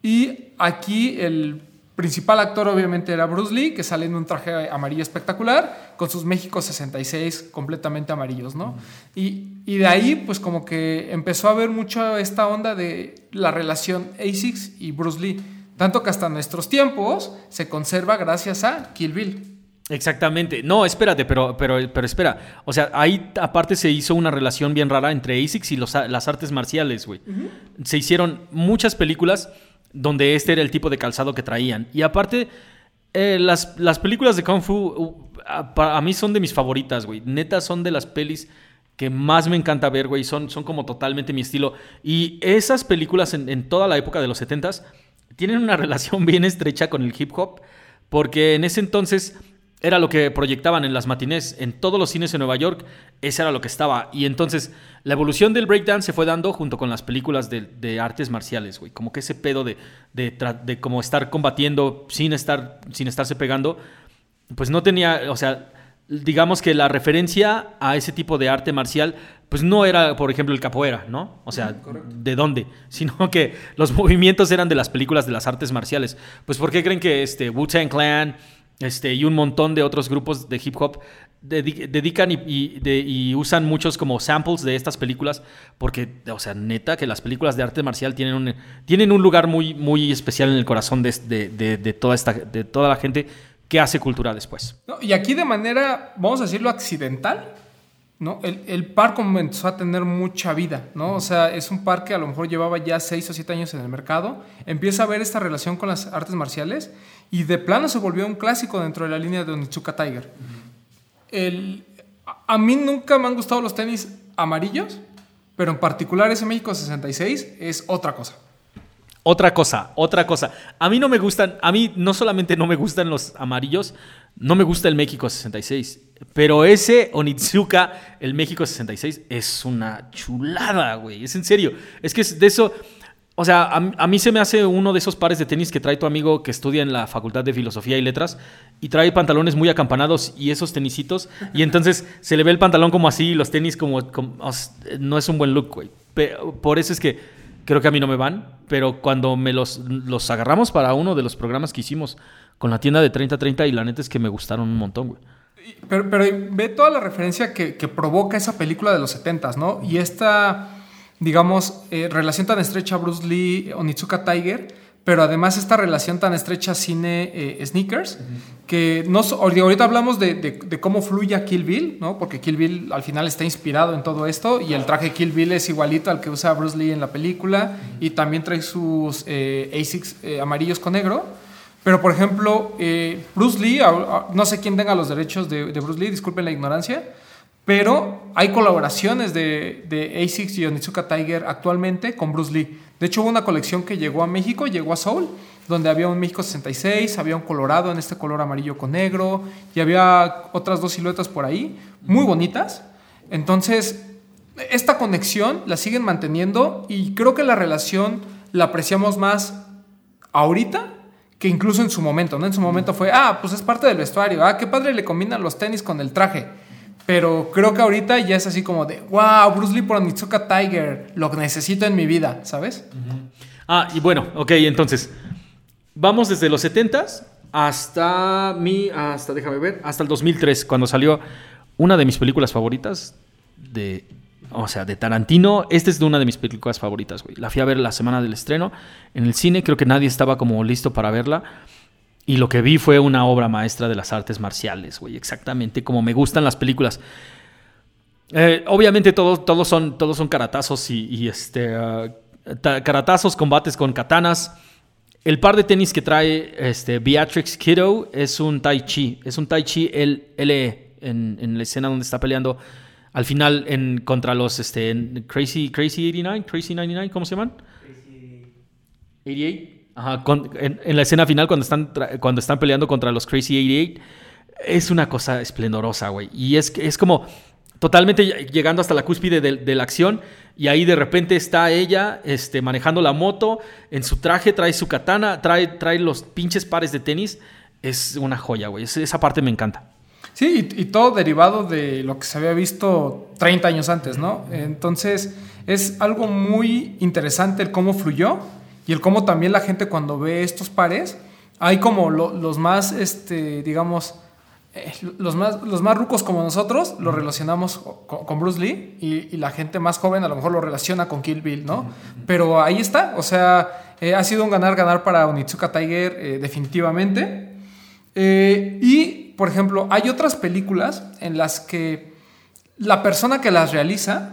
Y aquí el principal actor obviamente era Bruce Lee, que sale en un traje amarillo espectacular, con sus México 66 completamente amarillos, ¿no? y, y, de ahí, pues como que empezó a ver mucho esta onda de la relación ASICS y Bruce Lee, tanto que hasta nuestros tiempos se conserva gracias a Kill Bill. Exactamente. No, espérate, pero, pero, pero espera. O sea, ahí aparte se hizo una relación bien rara entre ASICS y los, las artes marciales, güey. Se hicieron muchas películas donde este era el tipo de calzado que traían. Y aparte, eh, las, las, películas de Kung Fu a, mí son de mis favoritas, güey. Neta, son de las pelis que más me encanta ver, güey. Son, son como totalmente mi estilo. Y esas películas en, toda la época de los 70s tienen una relación bien estrecha con el hip hop. Porque en ese entonces era lo que proyectaban en las matinés, en todos los cines en Nueva York, ese era lo que estaba. Y entonces la evolución del breakdance se fue dando junto con las películas de, artes marciales, güey. Como que ese pedo de, de, de, como estar combatiendo sin, estar, sin estarse pegando, pues no tenía, o sea, digamos que la referencia a ese tipo de arte marcial pues no era, por ejemplo, el capoeira, ¿no? O sea, ¿de dónde? Sino que los movimientos eran de las películas de las artes marciales. Pues ¿por qué creen que este Wu-Tang Clan este, y un montón de otros grupos de hip hop dedican y, usan muchos como samples de estas películas? Porque, o sea, neta que las películas de arte marcial tienen un, tienen un lugar muy, muy especial en el corazón de, de, toda, esta, de toda la gente que hace cultura después. y aquí de manera, vamos a decirlo, accidental, ¿no? El, el, par comenzó a tener mucha vida, ¿no? O sea, es un par que a lo mejor llevaba ya 6 o 7 años en el mercado, empieza a ver esta relación con las artes marciales y de plano se volvió un clásico dentro de la línea de Onitsuka Tiger. el, a mí nunca me han gustado los tenis amarillos, pero en particular ese México 66 es otra cosa. Otra cosa, otra cosa. A mí no me gustan, a mí no solamente no me gustan los amarillos, no me gusta el México 66. Pero ese Onitsuka, el México 66, es una chulada, güey. Es en serio. Es que de eso. O sea, a, mí se me hace uno de esos pares de tenis que trae tu amigo que estudia en la Facultad de Filosofía y Letras y trae pantalones muy acampanados y esos tenisitos. Y entonces se le ve el pantalón como así y los tenis como. no es un buen look, güey. Por eso es que creo que a mí no me van. Pero cuando me los, los agarramos para uno de los programas que hicimos con la tienda de 30-30 y la neta es que me gustaron un montón, güey. Pero, ve toda la referencia que, que, provoca esa película de los 70 ¿no? Y esta, digamos, eh, relación tan estrecha Bruce Lee, Onitsuka Tiger, pero además esta relación tan estrecha cine-sneakers, eh, que no, ahorita hablamos de, de, cómo fluye Kill Bill, ¿no? Porque Kill Bill al final está inspirado en todo esto y el traje Kill Bill es igualito al que usa Bruce Lee en la película y también trae sus eh, ASICs eh, amarillos con negro. Pero, por ejemplo, eh, Bruce Lee, no sé quién tenga los derechos de, Bruce Lee, disculpen la ignorancia, pero hay colaboraciones de, de ASICS y Onitsuka Tiger actualmente con Bruce Lee. De hecho, hubo una colección que llegó a México, llegó a Seoul, donde había un México 66, había un colorado en este color amarillo con negro, y había otras dos siluetas por ahí, muy bonitas. Entonces, esta conexión la siguen manteniendo y creo que la relación la apreciamos más ahorita que incluso en su momento, ¿no? En su momento fue, ah, pues es parte del vestuario, ah, qué padre le combinan los tenis con el traje. Pero creo que ahorita ya es así como de, wow, Bruce Lee por Mitsuka Tiger, lo necesito en mi vida, ¿sabes? Ah, y bueno, ok, entonces, vamos desde los 70s hasta mi, hasta, déjame ver, hasta el 2003, cuando salió una de mis películas favoritas de o sea, de Tarantino, esta es de una de mis películas favoritas, güey. La fui a ver la semana del estreno en el cine, creo que nadie estaba como listo para verla. Y lo que vi fue una obra maestra de las artes marciales, güey. Exactamente como me gustan las películas. Eh, obviamente todos, todos, son, todos son caratazos y, este, uh, caratazos, combates con katanas. El par de tenis que trae este, Beatrix Kiddo es un Tai Chi. Es un Tai Chi LE en, en la escena donde está peleando al final en contra los este, Crazy, Crazy 89, Crazy 99, ¿cómo se llaman? Crazy 88. Ajá, en, la escena final cuando están, cuando están peleando contra los Crazy 88, es una cosa esplendorosa, güey. Y es, es como totalmente llegando hasta la cúspide de, la acción y ahí de repente está ella este, manejando la moto, en su traje trae su katana, trae, trae los pinches pares de tenis. Es una joya, güey. Esa parte me encanta. Sí, y, todo derivado de lo que se había visto 30 años antes, ¿no? Entonces, es algo muy interesante el cómo fluyó y el cómo también la gente cuando ve estos pares, hay como los más, este, digamos, eh, los, más, los más rucos como nosotros lo relacionamos con, Bruce Lee y, la gente más joven a lo mejor lo relaciona con Kill Bill, ¿no? Pero ahí está, o sea, eh, ha sido un ganar-ganar para Onitsuka Tiger eh, definitivamente. y por ejemplo, hay otras películas en las que la persona que las realiza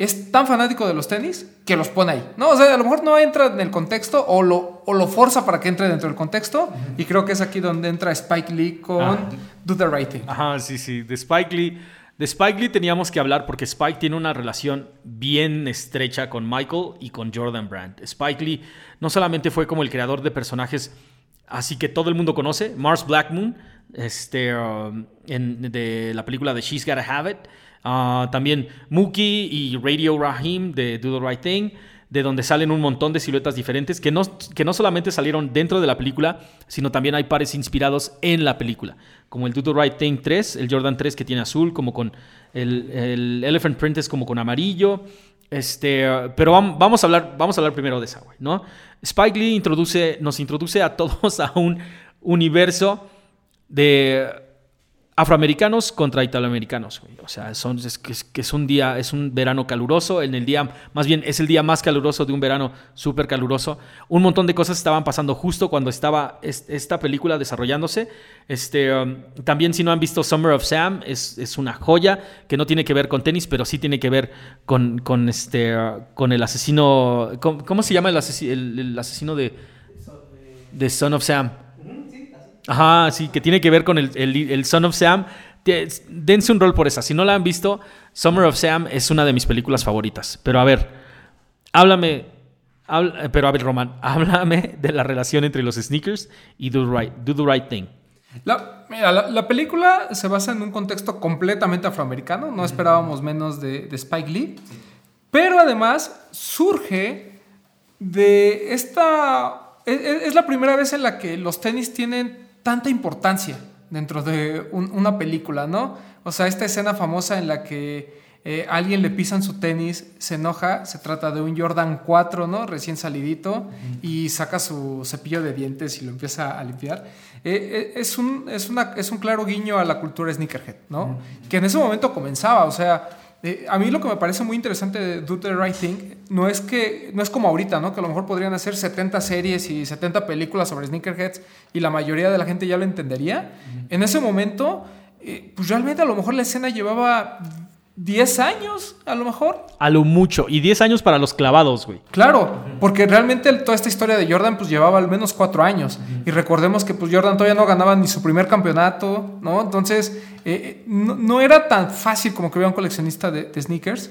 es tan fanático de los tenis que los pone ahí. No, o sea, a lo mejor no entra en el contexto o lo, o lo forza para que entre dentro del contexto. Y creo que es aquí donde entra Spike Lee con ah. Do the Right Thing. Ajá, sí, sí. De Spike Lee. De Spike Lee teníamos que hablar porque Spike tiene una relación bien estrecha con Michael y con Jordan Brand. Spike Lee no solamente fue como el creador de personajes así que todo el mundo conoce, Mars Black Moon, este, um, de la película de She's Gotta Have It. Uh, también Mookie y Radio Rahim de Do the Right Thing. de donde salen un montón de siluetas diferentes que no, que no solamente salieron dentro de la película, sino también hay pares inspirados en la película, como el Do the Right Thing 3, el Jordan 3 que tiene azul, como con el, el Elephant Print es como con amarillo. Este, pero vamos a hablar, vamos a hablar primero de esa, ¿no? Spike Lee introduce, nos introduce a todos a un universo de afroamericanos contra italoamericanos. O sea, son, es, que, es, un día, es un verano caluroso, en el día, más bien es el día más caluroso de un verano súper caluroso. Un montón de cosas estaban pasando justo cuando estaba esta película desarrollándose. Este, um, también si no han visto Summer of Sam, es, es, una joya que no tiene que ver con tenis, pero sí tiene que ver con, con este, uh, con el asesino, ¿cómo, se llama el, el asesino de, de Son of Sam? Ajá, sí, que tiene que ver con el, el, Son of Sam. Dense un rol por esa. Si no la han visto, Summer of Sam es una de mis películas favoritas. Pero a ver, háblame. pero a ver, Roman, háblame de la relación entre los sneakers y Do, right, do the Right Thing. La, mira, la, película se basa en un contexto completamente afroamericano. No esperábamos menos de, de Spike Lee. Pero además surge de esta. Es, es, la primera vez en la que los tenis tienen tanta importancia dentro de una película, ¿no? O sea, esta escena famosa en la que eh, alguien le pisan su tenis, se enoja, se trata de un Jordan 4, ¿no? Recién salidito, y saca su cepillo de dientes y lo empieza a limpiar. Eh, eh, es, un, es, una, es un claro guiño a la cultura sneakerhead, ¿no? Que en ese momento comenzaba, o sea, eh, a mí lo que me parece muy interesante de Do the Right Thing no es que no es como ahorita, ¿no? Que a lo mejor podrían hacer 70 series y 70 películas sobre sneakerheads y la mayoría de la gente ya lo entendería. En ese momento, eh, pues realmente a lo mejor la escena llevaba 10 años, a lo mejor. A lo mucho. Y 10 años para los clavados, güey. Claro, porque realmente toda esta historia de Jordan pues llevaba al menos 4 años. Y recordemos que pues Jordan todavía no ganaba ni su primer campeonato, ¿no? Entonces, eh, eh, no, era tan fácil como que hubiera un coleccionista de, sneakers.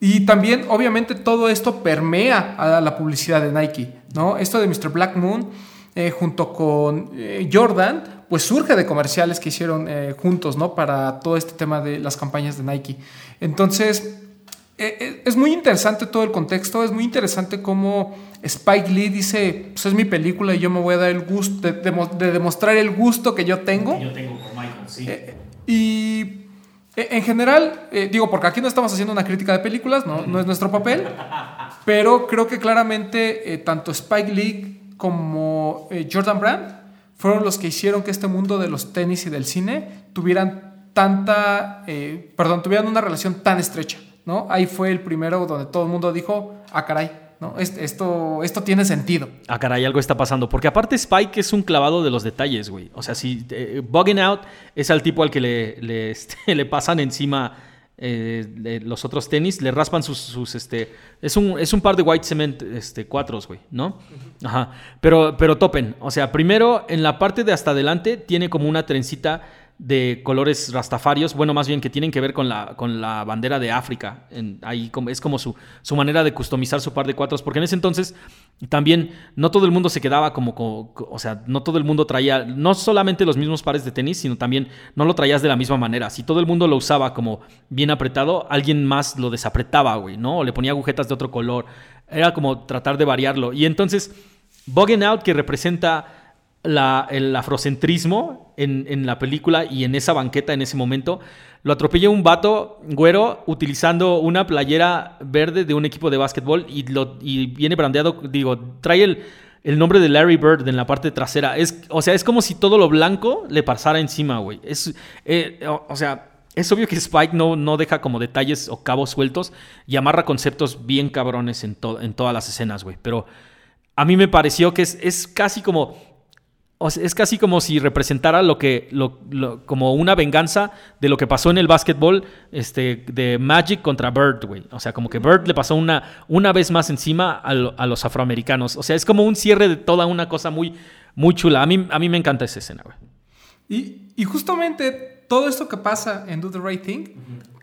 Y también, obviamente, todo esto permea a la publicidad de Nike, ¿no? Esto de Mr. Black Moon, eh, junto con Jordan, pues surge de comerciales que hicieron eh, juntos, ¿no? Para todo este tema de las campañas de Nike. Entonces, eh, eh, es muy interesante todo el contexto, es muy interesante cómo Spike Lee dice, pues es mi película y yo me voy a dar el gusto de, demostrar el gusto que yo tengo. Que yo tengo por Michael, sí. y en general, digo, porque aquí no estamos haciendo una crítica de películas, no, no es nuestro papel, pero creo que claramente tanto Spike Lee como Jordan Brand fueron los que hicieron que este mundo de los tenis y del cine tuvieran tanta, eh, perdón, tuvieran una relación tan estrecha, ¿no? Ahí fue el primero donde todo el mundo dijo, ah, caray, ¿no? Esto, esto tiene sentido. Ah, caray, algo está pasando. Porque aparte Spike es un clavado de los detalles, güey. O sea, si eh, Bugging Out es al tipo al que le, le, este, le pasan encima eh, los otros tenis, le raspan sus, este, es un, es un par de white cement, este, cuatros, güey, ¿no? Ajá, pero, pero topen, o sea, primero en la parte de hasta adelante tiene como una trencita de colores rastafarios, bueno, más bien que tienen que ver con la, con la bandera de África. Ahí es como su, su manera de customizar su par de cuatros, porque en ese entonces también no todo el mundo se quedaba como, o sea, no todo el mundo traía, no solamente los mismos pares de tenis, sino también no lo traías de la misma manera. Si todo el mundo lo usaba como bien apretado, alguien más lo desapretaba, güey, ¿no? O le ponía agujetas de otro color. Era como tratar de variarlo. Y entonces, Bugging Out, que representa el afrocentrismo en, la película y en esa banqueta en ese momento. Lo atropella un vato güero utilizando una playera verde de un equipo de básquetbol y, lo, y viene brandeado, digo, trae el, el, nombre de Larry Bird en la parte trasera. Es, o sea, es como si todo lo blanco le pasara encima, güey. Es, eh, o, sea, es obvio que Spike no, no deja como detalles o cabos sueltos y amarra conceptos bien cabrones en, en todas las escenas, güey. Pero a mí me pareció que es, es casi como es casi como si representara lo que, como una venganza de lo que pasó en el básquetbol este, de Magic contra Bird, güey. O sea, como que Bird le pasó una, una vez más encima a, los afroamericanos. O sea, es como un cierre de toda una cosa muy, muy chula. A mí, a mí me encanta esa escena, güey. Y, justamente todo esto que pasa en Do the Right Thing,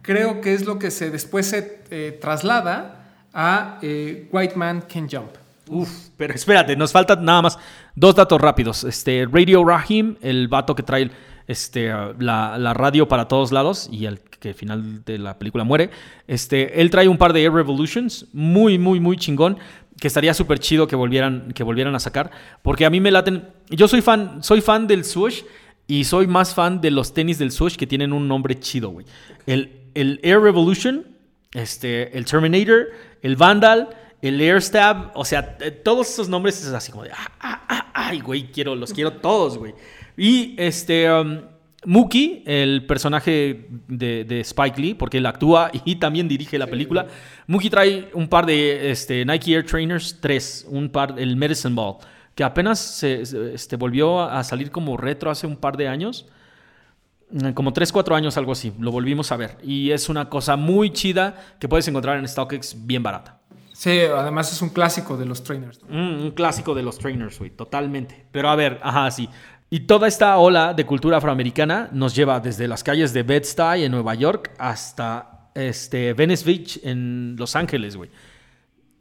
creo que es lo que se después se eh, traslada a eh, White Man Can Jump. Uf, pero espérate, nos faltan nada más dos datos rápidos. Este, Radio Rahim, el vato que trae este, la, radio para todos lados y al que al final de la película muere. Este, él trae un par de Air Revolutions, muy, muy, muy chingón, que estaría súper chido que volvieran, que volvieran a sacar, porque a mí me laten, yo soy fan, soy fan del swoosh y soy más fan de los tenis del swoosh que tienen un nombre chido, güey. El Air Revolution, este, el Terminator, el Vandal, el Air Stab, o sea, todos esos nombres es así como de, ah, ah, ah, ay, güey, quiero, los quiero todos, güey. Y este, um, Mookie, el personaje de, Spike Lee, porque él actúa y también dirige la película. Mookie trae un par de este, Nike Air Trainers 3, un par, el Medicine Ball, que apenas se, este, volvió a salir como retro hace un par de años. Mm, como 3, 4 años, algo así. Lo volvimos a ver. Y es una cosa muy chida que puedes encontrar en StockX bien barata. Sí, además es un clásico de los trainers. Mm, un clásico de los trainers, güey, totalmente. Pero a ver, ajá, sí. Y toda esta ola de cultura afroamericana nos lleva desde las calles de Bed-Stuy en Nueva York hasta este, Venice Beach en Los Ángeles, güey.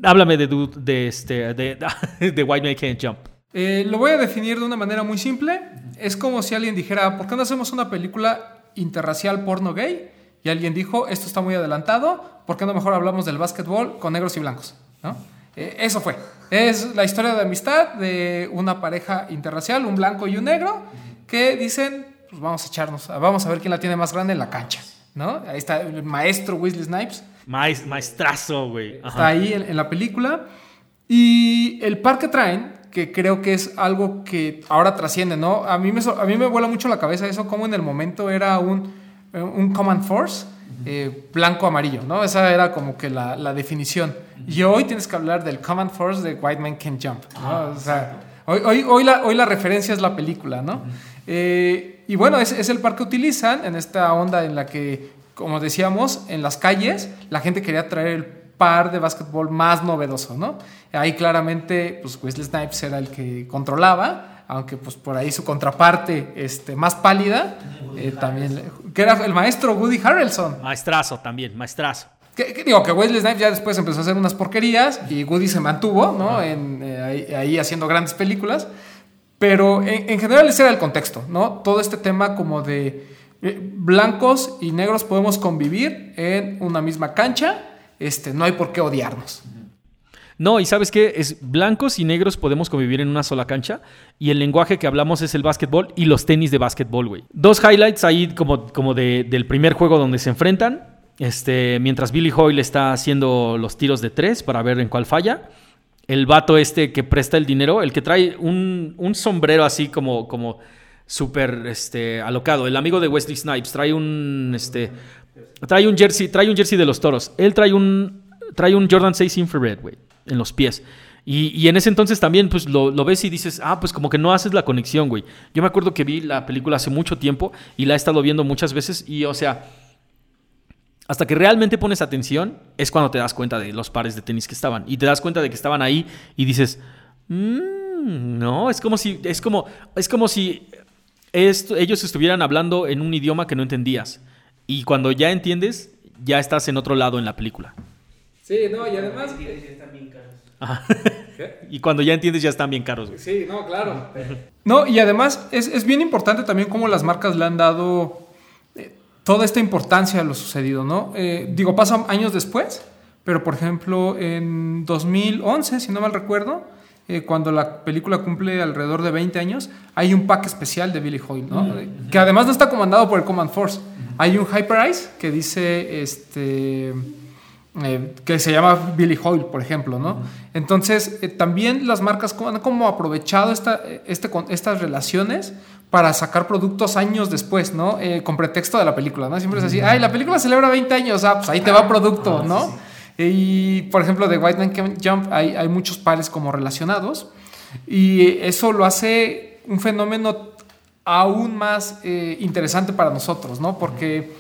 Háblame de, de, este, de, de White Man Can't Jump. Eh, lo voy a definir de una manera muy simple. Es como si alguien dijera, ¿por qué no hacemos una película interracial porno gay? Y alguien dijo, esto está muy adelantado, ¿por qué no mejor hablamos del básquetbol con negros y blancos? ¿No? Eh, eso fue. Es la historia de amistad de una pareja interracial, un blanco y un negro, que dicen, pues vamos a echarnos, vamos a ver quién la tiene más grande en la cancha. ¿no? Ahí está el maestro Wesley Snipes. maestrazo, güey. Está ahí en, la película. Y el par que traen, que creo que es algo que ahora trasciende, ¿no? A mí me, a mí me vuela mucho la cabeza eso, como en el momento era un, un Command Force eh, blanco-amarillo, ¿no? Esa era como que la, la, definición. Y hoy tienes que hablar del Command Force de White Man Can Jump, ¿no? O sea, hoy, hoy, hoy, la, hoy la referencia es la película, ¿no? Eh, y bueno, es, es, el par que utilizan en esta onda en la que, como decíamos, en las calles la gente quería traer el par de básquetbol más novedoso, ¿no? Ahí claramente, pues Wesley Snipes era el que controlaba, aunque pues por ahí su contraparte este, más pálida, eh, también, que era el maestro Woody Harrelson. Maestrazo también, maestrazo. Que, digo que Wesley Snipes ya después empezó a hacer unas porquerías y Woody se mantuvo, ¿no? En, eh, ahí, haciendo grandes películas. Pero en, general ese era el contexto, ¿no? Todo este tema como de eh, blancos y negros podemos convivir en una misma cancha, este, no hay por qué odiarnos. No, y sabes qué, es blancos y negros podemos convivir en una sola cancha y el lenguaje que hablamos es el básquetbol y los tenis de básquetbol, güey. Dos highlights ahí como, como del primer juego donde se enfrentan, este, mientras Billy Hoyle está haciendo los tiros de tres para ver en cuál falla. El vato este que presta el dinero, el que trae un, sombrero así como, como súper este, alocado. El amigo de Wesley Snipes trae un, este, trae un jersey, trae un jersey de los toros. Él trae un, trae un Jordan 6 infrared, güey en los pies. Y, en ese entonces también, pues lo, ves y dices, ah, pues como que no haces la conexión, güey. Yo me acuerdo que vi la película hace mucho tiempo y la he estado viendo muchas veces y, o sea, hasta que realmente pones atención es cuando te das cuenta de los pares de tenis que estaban y te das cuenta de que estaban ahí y dices, mmm, no, es como si, es como, es como si ellos estuvieran hablando en un idioma que no entendías y cuando ya entiendes, ya estás en otro lado en la película. Sí, no, y además... y cuando ya entiendes ya están bien caros, Sí, no, claro. No, y además es, bien importante también cómo las marcas le han dado eh, toda esta importancia a lo sucedido, ¿no? Eh, digo, pasan años después, pero por ejemplo en 2011, si no mal recuerdo, eh, cuando la película cumple alrededor de 20 años, hay un pack especial de Billy Hoyle, ¿no? Que además no está comandado por el Command Force. Hay un Hyper Ice que dice, este... Eh, que se llama Billy Hoyle, por ejemplo, ¿no? Entonces, eh, también las marcas han como aprovechado esta, este, estas relaciones para sacar productos años después, ¿no? Eh, con pretexto de la película, ¿no? Siempre es así, ay, la película celebra 20 años, ah, pues ahí te va producto, ah, ¿no? Y, por ejemplo, de White Man Jump hay, hay muchos pares como relacionados y eso lo hace un fenómeno aún más interesante para nosotros, ¿no? Porque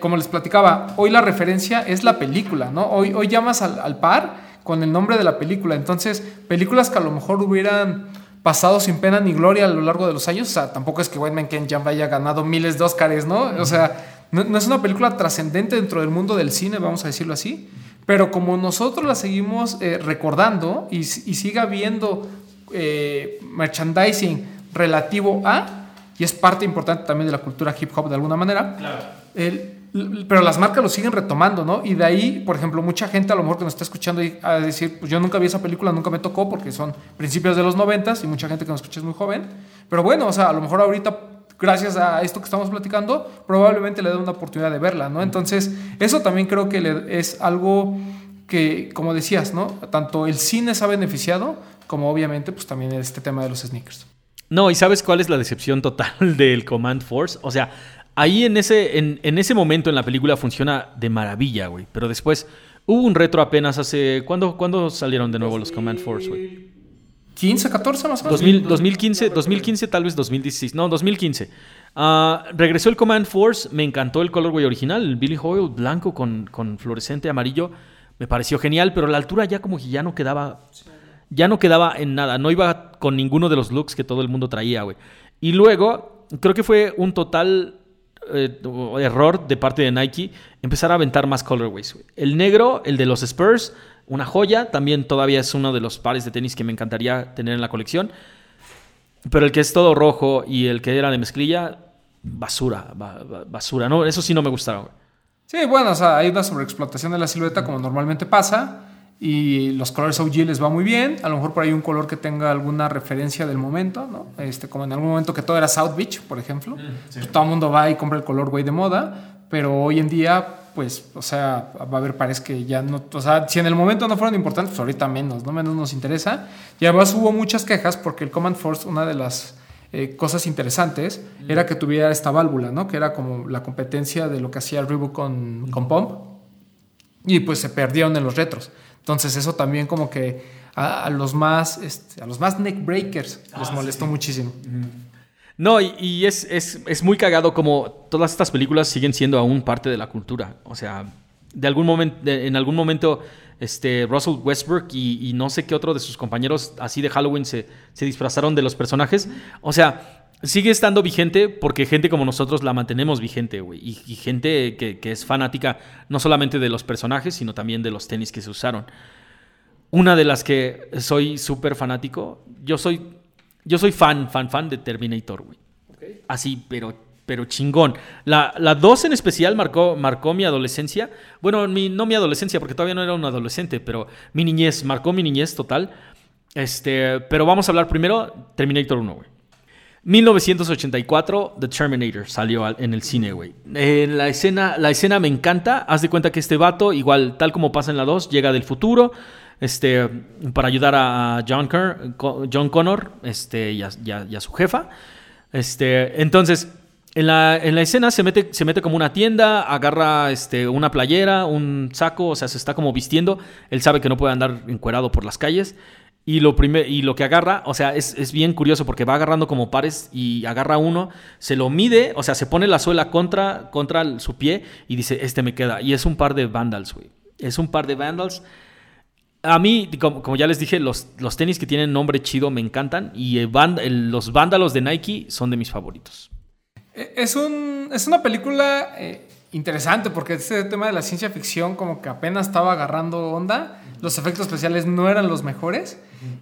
como les platicaba, hoy la referencia es la película, ¿no? Hoy, hoy llamas al, par con el nombre de la película. Entonces, películas que a lo mejor hubieran pasado sin pena ni gloria a lo largo de los años, o sea, tampoco es que White Can't Jump haya ganado miles de Oscars, ¿no? O sea, no, es una película trascendente dentro del mundo del cine, vamos a decirlo así, pero como nosotros la seguimos eh, recordando y, y, siga habiendo eh, merchandising relativo a, y es parte importante también de la cultura hip hop de alguna manera. Claro. Pero las marcas lo siguen retomando, ¿no? Y de ahí, por ejemplo, mucha gente a lo mejor que nos está escuchando a decir, pues yo nunca vi esa película, nunca me tocó porque son principios de los noventas y mucha gente que nos escucha es muy joven. Pero bueno, o sea, a lo mejor ahorita gracias a esto que estamos platicando, probablemente le dé una oportunidad de verla, ¿no? Entonces, eso también creo que es algo que, como decías, ¿no? Tanto el cine se ha beneficiado, como obviamente, pues también este tema de los sneakers. No, y ¿sabes cuál es la decepción total del Command Force? O sea, ahí en ese, en, ese momento en la película funciona de maravilla, güey. Pero después hubo un retro apenas hace... ¿Cuándo, ¿cuándo salieron de nuevo los Command Force, güey? 15, 14 más o menos. 2015, 2015, tal vez 2016. No, 2015. Ah, regresó el Command Force. Me encantó el colorway original, el Billy Hoyle blanco con, con fluorescente amarillo. Me pareció genial, pero la altura ya como que ya no quedaba. Ya no quedaba en nada. No iba con ninguno de los looks que todo el mundo traía, güey. Y luego, creo que fue un total eh, error de parte de Nike empezar a aventar más colorways. El negro, el de los Spurs una joya. También todavía es uno de los pares de tenis que me encantaría tener en la colección. Pero el que es todo rojo y el que era de mezclilla, basura, basura. No, eso sí no me gustaba. Sí, bueno, o sea, hay una sobreexplotación de la silueta como normalmente pasa. Y los colores OG les va muy bien. A lo mejor por ahí un color que tenga alguna referencia del momento, ¿no? Este, como en algún momento que todo era South Beach, por ejemplo. Mm, pues todo el mundo va y compra el color güey de moda. Pero hoy en día pues, o sea, va a haber pares que ya no, o sea, si en el momento no fueron importantes, pues ahorita menos, ¿no? Menos nos interesa. Y además hubo muchas quejas porque el Command Force, una de las eh, cosas interesantes, era que tuviera esta válvula, ¿no? Que era como la competencia de lo que hacía el Reebok con, con Pump. Y pues se perdieron en los retros. Entonces eso también como que a, los más, este, a los más neck breakers les ah, molestó muchísimo. No, y, es, es, muy cagado como todas estas películas siguen siendo aún parte de la cultura. O sea, de algún momento, en algún momento, este, Russell Westbrook y, no sé qué otro de sus compañeros así de Halloween se, se disfrazaron de los personajes. O sea, sigue estando vigente porque gente como nosotros la mantenemos vigente, güey. Y, gente que, que, es fanática no solamente de los personajes, sino también de los tenis que se usaron. Una de las que soy súper fanático, yo soy yo soy fan, fan, fan de Terminator, güey. Así, pero, pero chingón. La 2 en especial marcó, marcó mi adolescencia. Bueno, mi, no mi adolescencia, porque todavía no era un adolescente, pero mi niñez, marcó mi niñez total. Este, pero vamos a hablar primero Terminator 1, güey. 1984, The Terminator salió en el cine, güey. Eh, la, escena, la escena me encanta. Haz de cuenta que este vato, igual, tal como pasa en la 2, llega del futuro este, para ayudar a John, John Connor este, y, a, su jefa. Este, entonces, en la, en la, escena se mete, se mete como una tienda, agarra este, una playera, un saco, o sea, se está como vistiendo. Él sabe que no puede andar encuerado por las calles. Y lo, y lo que agarra, o sea, es, es, bien curioso porque va agarrando como pares y agarra uno, se lo mide, o sea, se pone la suela contra, contra su pie y dice, este me queda. Y es un par de Vandals, güey. Es un par de Vandals a mí, como, ya les dije, los, los, tenis que tienen nombre chido me encantan y los vándalos de Nike son de mis favoritos. E, es, un, es una película eh, interesante porque este tema de la ciencia ficción como que apenas estaba agarrando onda. Los efectos especiales no eran los mejores.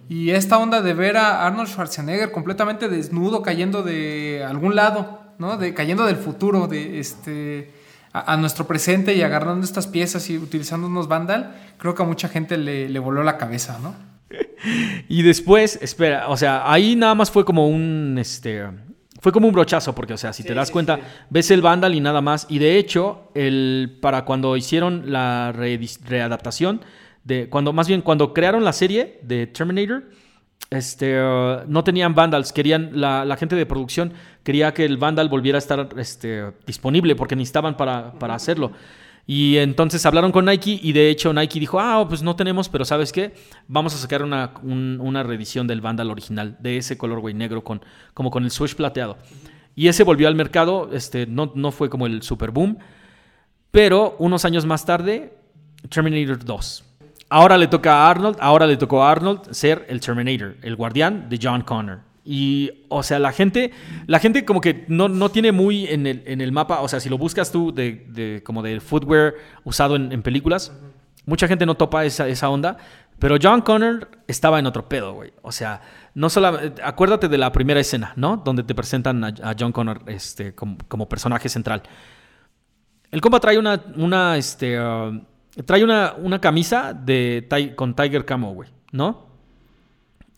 Y esta onda de ver a Arnold Schwarzenegger completamente desnudo cayendo de algún lado, ¿no? De, cayendo del futuro, de este a, nuestro presente y agarrando estas piezas y utilizando unos Vandal, creo que a mucha gente le, voló la cabeza, ¿no? y después, espera, o sea, ahí nada más fue como un, este, fue como un brochazo, porque, o sea, si te das cuenta, ves el Vandal y nada más. Y de hecho, el, para cuando hicieron la readaptación, de, cuando, más bien cuando crearon la serie de Terminator, este, uh, no tenían Vandals, querían, la, gente de producción quería que el Vandal volviera a estar este, disponible porque necesitaban para, para hacerlo. Y entonces hablaron con Nike y de hecho Nike dijo, ah, pues no tenemos, pero ¿sabes qué? Vamos a sacar una, una reedición del Vandal original, de ese color güey negro, con, como con el switch plateado. Y ese volvió al mercado, este, no, no fue como el super boom, pero unos años más tarde, Terminator 2. Ahora le toca a Arnold, ahora le tocó a Arnold ser el Terminator, el guardián de John Connor. Y, o sea, la gente, la gente como que no, no tiene muy en el, en el, mapa, o sea, si lo buscas tú de, como de footwear usado en, películas, mucha gente no topa esa, esa, onda, Pero John Connor estaba en otro pedo, güey. O sea, no solamente. Acuérdate de la primera escena, ¿no? Donde te presentan a, John Connor este, como, personaje central. El compa trae una. una este, uh, trae una, una camisa de, con Tiger Camo, güey, ¿no?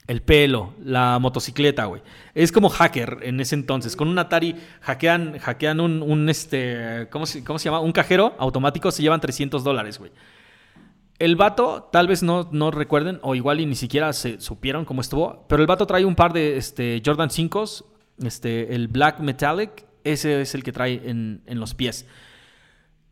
El pelo, la motocicleta, güey. Es como hacker en ese entonces. Con un Atari hackean, hackean un, este, ¿cómo se, ¿cómo se llama? Un cajero automático, se llevan 300 dólares, güey. El vato, tal vez no, no recuerden, o igual y ni siquiera se supieron cómo estuvo, pero el vato trae un par de este, Jordan 5 este, el Black Metallic, ese es el que trae en, los pies.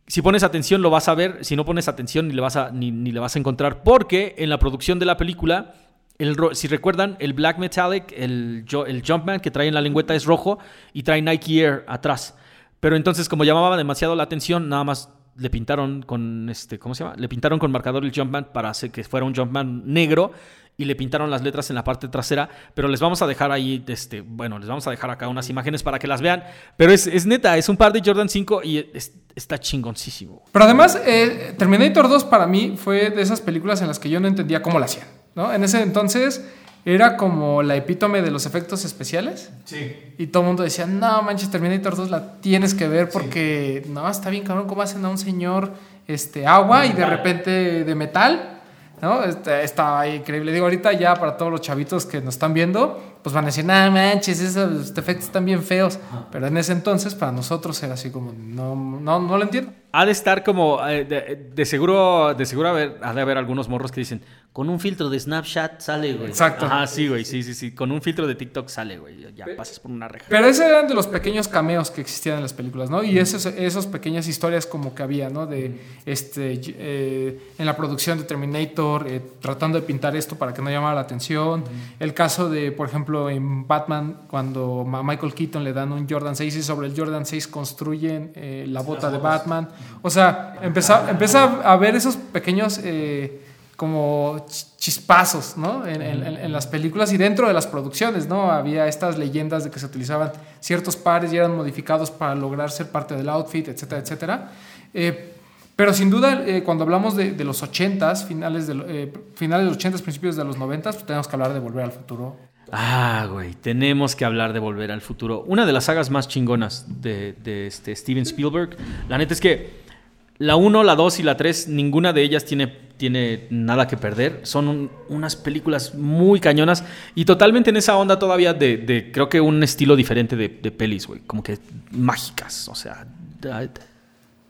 Si pones atención lo vas a ver, si no pones atención ni le vas a, ni, le vas a encontrar, porque en la producción de la película, el, si recuerdan, el Black Metallic, el, el Jumpman que trae en la lengüeta es rojo y trae Nike Air atrás. Pero entonces, como llamaba demasiado la atención, nada más le pintaron con este, ¿cómo se llama? Le pintaron con marcador el Jumpman para hacer que fuera un Jumpman negro y le pintaron las letras en la parte trasera, pero les vamos a dejar ahí, este, bueno, les vamos a dejar acá unas imágenes para que las vean, pero es, neta, es un par de Jordan 5 y está chingoncísimo. Pero además, eh, Terminator 2 para mí fue de esas películas en las que yo no entendía cómo la hacían, ¿no? En ese entonces era como la epítome de los efectos especiales. Sí. Y todo el mundo decía, no, manches, Terminator 2 la tienes que ver porque, no, está bien cabrón, ¿cómo hacen a un señor este, agua y de repente de metal? ¿no? Está, está, increíble. Digo, ahorita ya para todos los chavitos que nos están viendo, pues van a decir, no manches, esos efectos están bien feos. Pero en ese entonces, para nosotros era así como, no, no, no lo entiendo. Ha de estar como, eh, de, seguro, de seguro haber, ha de haber algunos morros que dicen, con un filtro de Snapchat sale, güey. Exacto. Ah, sí, güey, sí, sí, sí. Con un filtro de TikTok sale, güey. Ya pasas por una reja. Pero esos eran de los pequeños cameos que existían en las películas, ¿no? Y esos, esas pequeñas historias como que había, ¿no? De, este, eh, en la producción de Terminator, eh, tratando de pintar esto para que no llamara la atención. El caso de, por ejemplo, en Batman, cuando a Michael Keaton le dan un Jordan 6 y sobre el Jordan 6 construyen eh, la bota de Batman. O sea, empieza, empieza a ver esos pequeños como chispazos, ¿no? En, las películas y dentro de las producciones, ¿no? Había estas leyendas de que se utilizaban ciertos pares y eran modificados para lograr ser parte del outfit, etcétera, etcétera. Eh, pero sin duda, eh, cuando hablamos de, los 80s, finales de, eh, finales de los 80s, principios de los 90s, pues tenemos que hablar de Volver al Futuro. Ah, güey, tenemos que hablar de Volver al Futuro. Una de las sagas más chingonas de, de este Steven Spielberg. La neta es que la 1, la 2 y la 3, ninguna de ellas tiene, tiene nada que perder. Son unas películas muy cañonas y totalmente en esa onda todavía de, creo que un estilo diferente de, de pelis, güey. Como que mágicas, o sea...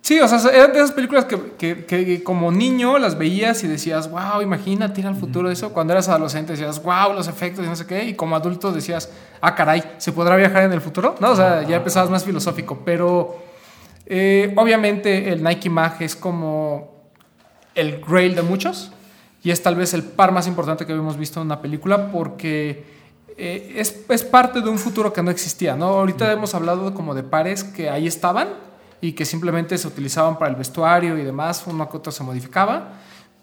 Sí, o sea, eran de esas películas que, como niño las veías y decías, wow, imagínate ir al futuro de eso. Cuando eras adolescente decías, wow, los efectos y no sé qué. Y como adulto decías, ah, caray, ¿se podrá viajar en el futuro? No, o sea, ya empezabas más filosófico. Pero eh, obviamente el Nike Mag es como el grail de muchos y es tal vez el par más importante que hemos visto en una película porque eh, es, es, parte de un futuro que no existía. ¿no? Ahorita hemos hablado como de pares que ahí estaban y que simplemente se utilizaban para el vestuario y demás, uno que otro se modificaba.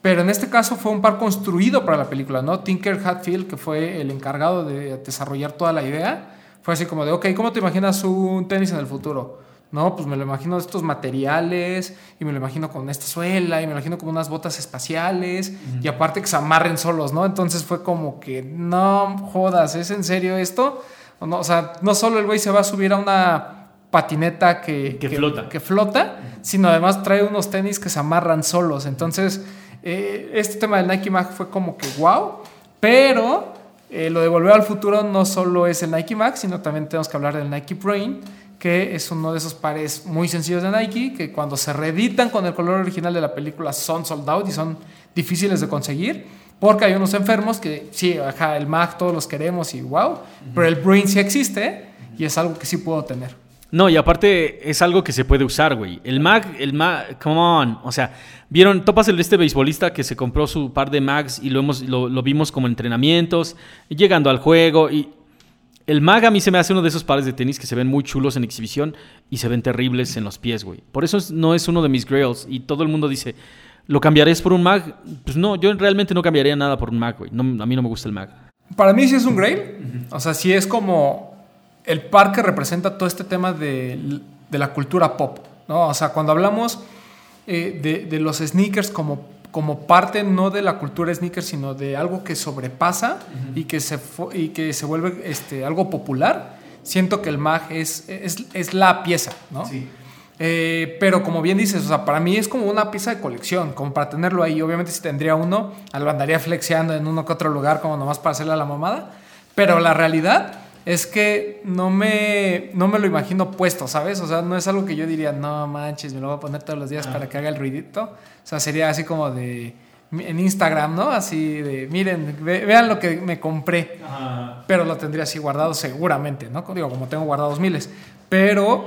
Pero en este caso fue un par construido para la película, ¿no? Tinker Hatfield, que fue el encargado de desarrollar toda la idea, fue así como de, ok, ¿cómo te imaginas un tenis en el futuro? No, pues me lo imagino de estos materiales y me lo imagino con esta suela y me lo imagino como unas botas espaciales y aparte que se amarren solos, ¿no? Entonces fue como que, no jodas, ¿es en serio esto? No, o sea, no solo el güey se va a subir a una patineta que, que, flota. que flota, sino además trae unos tenis que se amarran solos. Entonces, eh, este tema del Nike Mag fue como que wow, pero eh, lo de volver al futuro no solo es el Nike Mag, sino también tenemos que hablar del Nike Brain que es uno de esos pares muy sencillos de Nike, que cuando se reeditan con el color original de la película son sold out y son difíciles de conseguir, porque hay unos enfermos que sí, ajá, el Mag todos los queremos y wow, pero el Brain sí existe y es algo que sí puedo tener. No, y aparte es algo que se puede usar, güey. El Mag, el Mag, come on. O sea, vieron, topas el este beisbolista que se compró su par de Mags y lo, hemos, lo, lo vimos como entrenamientos, llegando al juego y el Mag a mí se me hace uno de esos pares de tenis que se ven muy chulos en exhibición y se ven terribles en los pies, güey. Por eso no es uno de mis grails. Y todo el mundo dice, ¿lo cambiarías por un Mag? Pues no, yo realmente no cambiaría nada por un Mag, güey. a mí no me gusta el Mag. Para mí sí es un grail. O sea, sí es como el par que representa todo este tema de, la cultura pop. ¿no? O sea, cuando hablamos eh, de, los sneakers como como parte no de la cultura sneaker, sino de algo que sobrepasa y, que se y que se vuelve este, algo popular, siento que el MAG es, es, es la pieza, ¿no? Sí. Eh, pero como bien dices, o sea, para mí es como una pieza de colección, como para tenerlo ahí. Obviamente si tendría uno, lo andaría flexeando en uno que otro lugar como nomás para hacerle a la mamada. Pero la realidad es que no me, no me lo imagino puesto, ¿sabes? O sea, no es algo que yo diría, no manches, me lo voy a poner todos los días para que haga el ruidito. O sea, sería así como de en Instagram, ¿no? Así de, miren, vean lo que me compré. Pero lo tendría así guardado seguramente, ¿no? Digo, como tengo guardados miles. Pero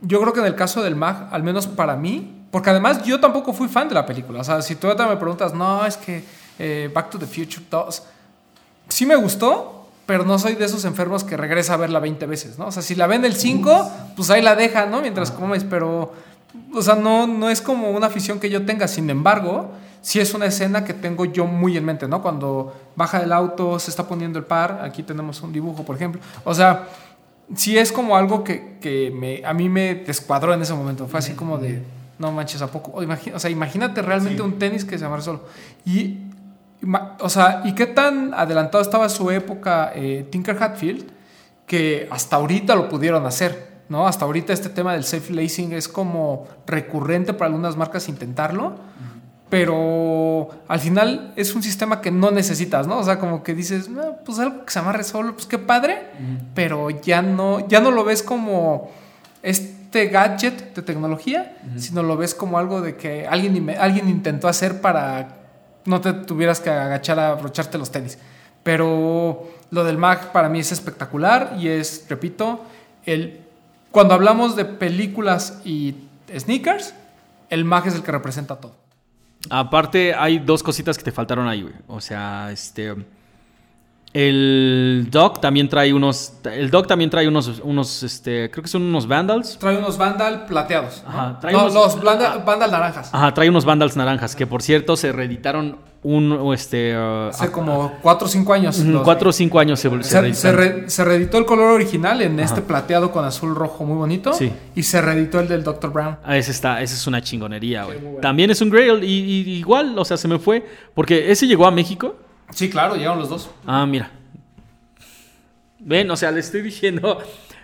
yo creo que en el caso del MAG, al menos para mí, porque además yo tampoco fui fan de la película. O sea, si tú ahorita me preguntas, no, es que eh, Back to the Future 2, sí me gustó, pero no soy de esos enfermos que regresa a verla 20 veces, ¿no? O sea, si la ven el 5, pues ahí la deja, ¿no? Mientras comes, pero, o sea, no, no es como una afición que yo tenga, sin embargo, sí es una escena que tengo yo muy en mente, ¿no? Cuando baja del auto, se está poniendo el par, aquí tenemos un dibujo, por ejemplo, o sea, sí es como algo que, que me, a mí me descuadró en ese momento, fue así como de... No manches, ¿a poco? O, sea, imagínate realmente un tenis que se amarra solo. Y o sea, ¿y qué tan adelantado estaba su época eh, Tinker Hatfield que hasta ahorita lo pudieron hacer? ¿no? Hasta ahorita este tema del safe lacing es como recurrente para algunas marcas intentarlo, pero al final es un sistema que no necesitas, ¿no? O sea, como que dices, pues algo que se amarre solo, pues qué padre, pero ya no, ya no lo ves como este gadget de tecnología, sino lo ves como algo de que alguien, alguien intentó hacer para no te tuvieras que agachar a abrocharte los tenis. Pero lo del Mag para mí es espectacular y es, repito, el, cuando hablamos de películas y sneakers, el Mag es el que representa todo. Aparte, hay dos cositas que te faltaron ahí, güey. O sea, este el Doc también trae unos. El Doc también trae unos. unos este, creo que son unos Vandals. Trae unos Vandal plateados. Ajá, trae unos, los Vandal, naranjas. Ajá, trae unos Vandals naranjas. Que por cierto se reeditaron un. Este, uh, Hace como 4 o 5 años. 4 o 5 años se, se, se, se, reeditó el color original en este plateado con azul rojo muy bonito. Sí. Y se reeditó el del Dr. Brown. Ah, ese está, ese es una chingonería, güey. También es un Grail. Y, y igual, o sea, se me fue. Porque ese llegó a México. Sí, claro, llegaron los dos. Ah, mira. Ven, o sea, le estoy diciendo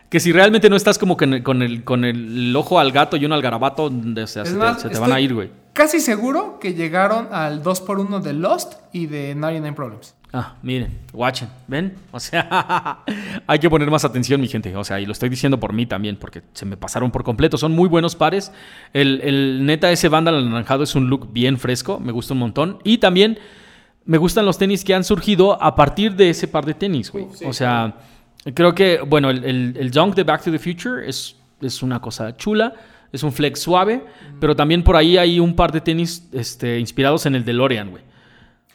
que si realmente no estás como con el, con el, con el ojo al gato y uno al garabato, o sea, se, te, van a ir, güey. Casi seguro que llegaron al 2x1 de Lost y de 99 Problems. Ah, miren, watchen, ¿ven? O sea, hay que poner más atención, mi gente. O sea, y lo estoy diciendo por mí también, porque se me pasaron por completo. Son muy buenos pares. El, el neta, ese Vandal anaranjado es un look bien fresco, me gusta un montón. Y también me gustan los tenis que han surgido a partir de ese par de tenis, güey. o sea, creo que, bueno, el, el, Dunk de Back to the Future es, es una cosa chula, es un flex suave, pero también por ahí hay un par de tenis este, inspirados en el DeLorean, güey.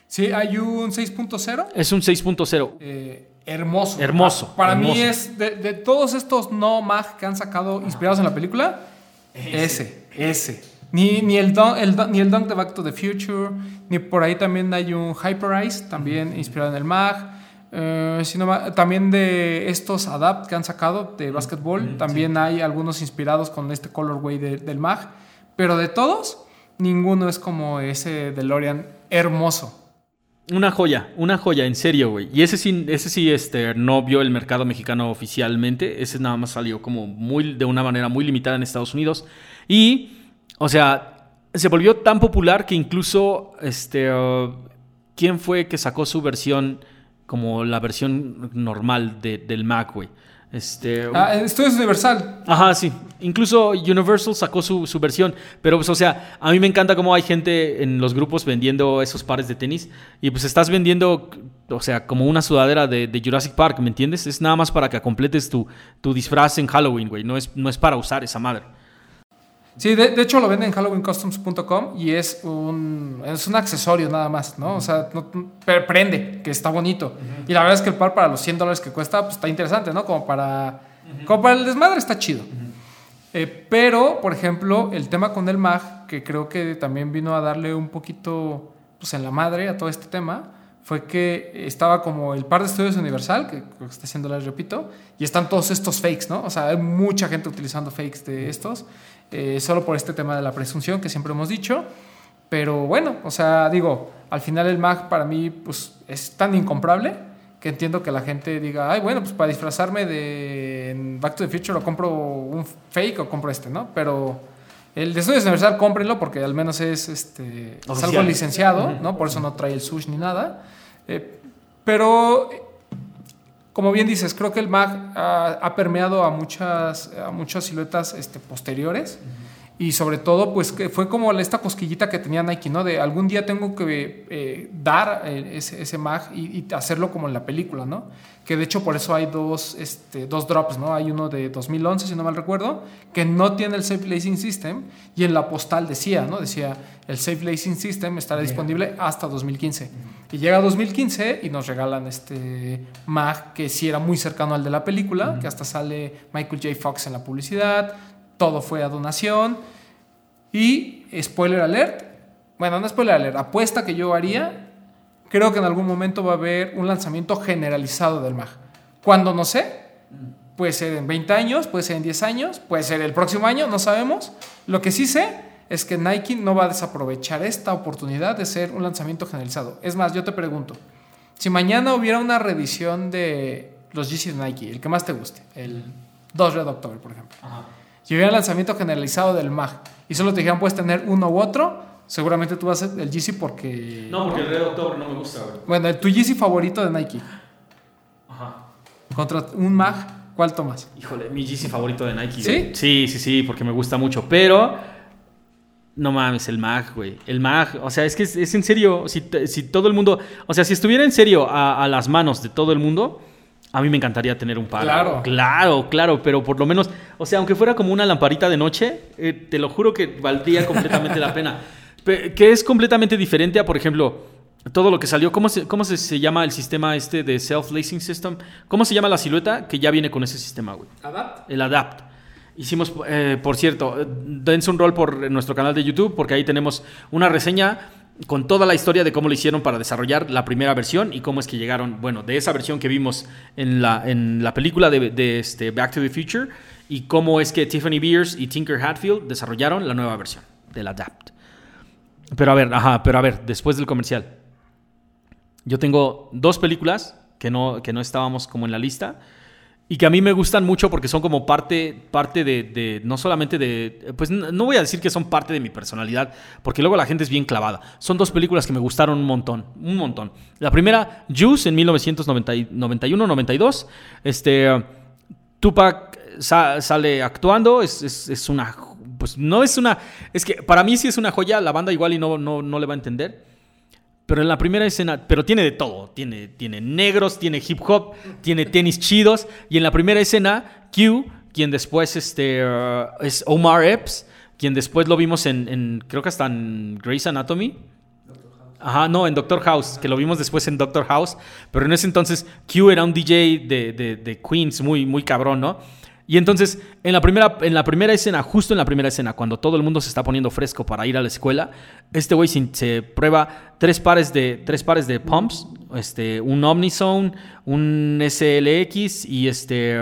Sí, hay un 6.0. Es un 6.0. Eh, hermoso. Hermoso. Para, mí es, de, de, todos estos no mag que han sacado inspirados en la película, ese, ese. Ni, ni, el, el, ni el Dunk de Back to the Future, ni por ahí también hay un Hyperice, también inspirado en el MAG. Eh, sino, también de estos Adapt que han sacado de básquetbol, también hay algunos inspirados con este colorway del MAG. Pero de todos, ninguno es como ese DeLorean hermoso. Una joya, una joya, en serio, güey. Y ese sí, ese sí este, no vio el mercado mexicano oficialmente. Ese nada más salió como muy, de una manera muy limitada en Estados Unidos. Y o sea, se volvió tan popular que incluso, este, uh, ¿quién fue que sacó su versión como la versión normal del Mac, güey? Este, ah, esto es Universal. Ajá, sí. Incluso Universal sacó su, versión. Pero, pues, o sea, a mí me encanta cómo hay gente en los grupos vendiendo esos pares de tenis. Y pues estás vendiendo, o sea, como una sudadera de, Jurassic Park, ¿me entiendes? Es nada más para que completes tu, tu disfraz en Halloween, güey. No es, no es para usar esa madre. Sí, de, hecho lo venden en halloweencustoms.com y es un, es un accesorio nada más, ¿no? O sea, prende, que está bonito. Y la verdad es que el par para los 100 dólares que cuesta, pues está interesante, ¿no? Como para, como para el desmadre está chido. Eh, pero, por ejemplo, el tema con el MAG, que creo que también vino a darle un poquito pues, en la madre a todo este tema, fue que estaba como el par de estudios Universal, que está haciendo, les repito, y están todos estos fakes, ¿no? O sea, hay mucha gente utilizando fakes de estos. Eh, solo por este tema de la presunción que siempre hemos dicho. Pero bueno, o sea, digo, al final el Mac para mí pues, es tan incomprable que entiendo que la gente diga, ay, bueno, pues para disfrazarme de Back to the Future o compro un fake o compro este, ¿no? Pero el de Estudios Universal cómprenlo porque al menos es, este, es algo licenciado, ¿no? Por eso no trae el sush ni nada. Eh, pero, como bien dices, creo que el Mac ha, permeado a muchas, a muchas siluetas este, posteriores. Y sobre todo, pues que fue como esta cosquillita que tenía Nike, ¿no? De algún día tengo que eh, dar eh, ese, ese, mag y, hacerlo como en la película, ¿no? Que de hecho por eso hay dos, este, dos drops, ¿no? Hay uno de 2011, si no mal recuerdo, que no tiene el Safe Lacing System y en la postal decía, ¿no? Decía, el Safe Lacing System estará disponible hasta 2015. Y llega 2015 y nos regalan este mag que sí era muy cercano al de la película, que hasta sale Michael J. Fox en la publicidad, todo fue a donación. Y, spoiler alert, bueno, no spoiler alert, apuesta que yo haría, creo que en algún momento va a haber un lanzamiento generalizado del MAG. Cuando no sé, puede ser en 20 años, puede ser en 10 años, puede ser el próximo año, no sabemos. Lo que sí sé es que Nike no va a desaprovechar esta oportunidad de ser un lanzamiento generalizado. Es más, yo te pregunto, si mañana hubiera una reedición de los Yeezys de Nike, el que más te guste, el 2 Red October, por ejemplo. Ajá si hubiera lanzamiento generalizado del MAG y solo te dijeran puedes tener uno u otro, seguramente tú vas a el Yeezy porque... No, porque el Red October no me gusta, güey. Bueno, tu Yeezy favorito de Nike. Ajá. Contra un MAG, ¿cuál tomas? Híjole, mi Yeezy favorito de Nike. ¿Sí? Sí, sí, sí, porque me gusta mucho, pero... No mames, el MAG, güey. El MAG, o sea, es que es, en serio, si, si, todo el mundo, o sea, si estuviera en serio a, a las manos de todo el mundo, a mí me encantaría tener un par. Claro. Claro, claro, pero por lo menos, o sea, aunque fuera como una lamparita de noche, eh, te lo juro que valdría completamente la pena. Que es completamente diferente a, por ejemplo, todo lo que salió. ¿Cómo se, cómo se, llama el sistema este de self-lacing system? ¿Cómo se llama la silueta que ya viene con ese sistema, güey? Adapt. El Adapt. Hicimos, eh, por cierto, dense un rol por nuestro canal de YouTube porque ahí tenemos una reseña con toda la historia de cómo lo hicieron para desarrollar la primera versión y cómo es que llegaron, bueno, de esa versión que vimos en la, en la película de, este Back to the Future y cómo es que Tiffany Beers y Tinker Hatfield desarrollaron la nueva versión del Adapt. Pero a ver, ajá, pero a ver, después del comercial. Yo tengo dos películas que no, que no estábamos como en la lista y que a mí me gustan mucho porque son como parte, parte de, no solamente de, pues no voy a decir que son parte de mi personalidad, porque luego la gente es bien clavada. Son dos películas que me gustaron un montón, un montón. La primera, Juice, en 1991-92. Este, Tupac sale actuando, es, es, una, pues no es una, es que para mí sí es una joya, la banda igual y no, no, no le va a entender. Pero en la primera escena, pero tiene de todo. Tiene, tiene negros, tiene hip hop, tiene tenis chidos. Y en la primera escena, Q, quien después este, uh, es Omar Epps, quien después lo vimos en, creo que hasta en Grey's Anatomy. Ajá, no, en Doctor House, que lo vimos después en Doctor House. Pero en ese entonces Q era un DJ de, de, de Queens muy, muy cabrón, ¿no? Y entonces, en la, primera, en la primera escena, justo en la primera escena, cuando todo el mundo se está poniendo fresco para ir a la escuela, este güey se, prueba tres pares de, tres pares de pumps, este, un Omnizone, un SLX y este,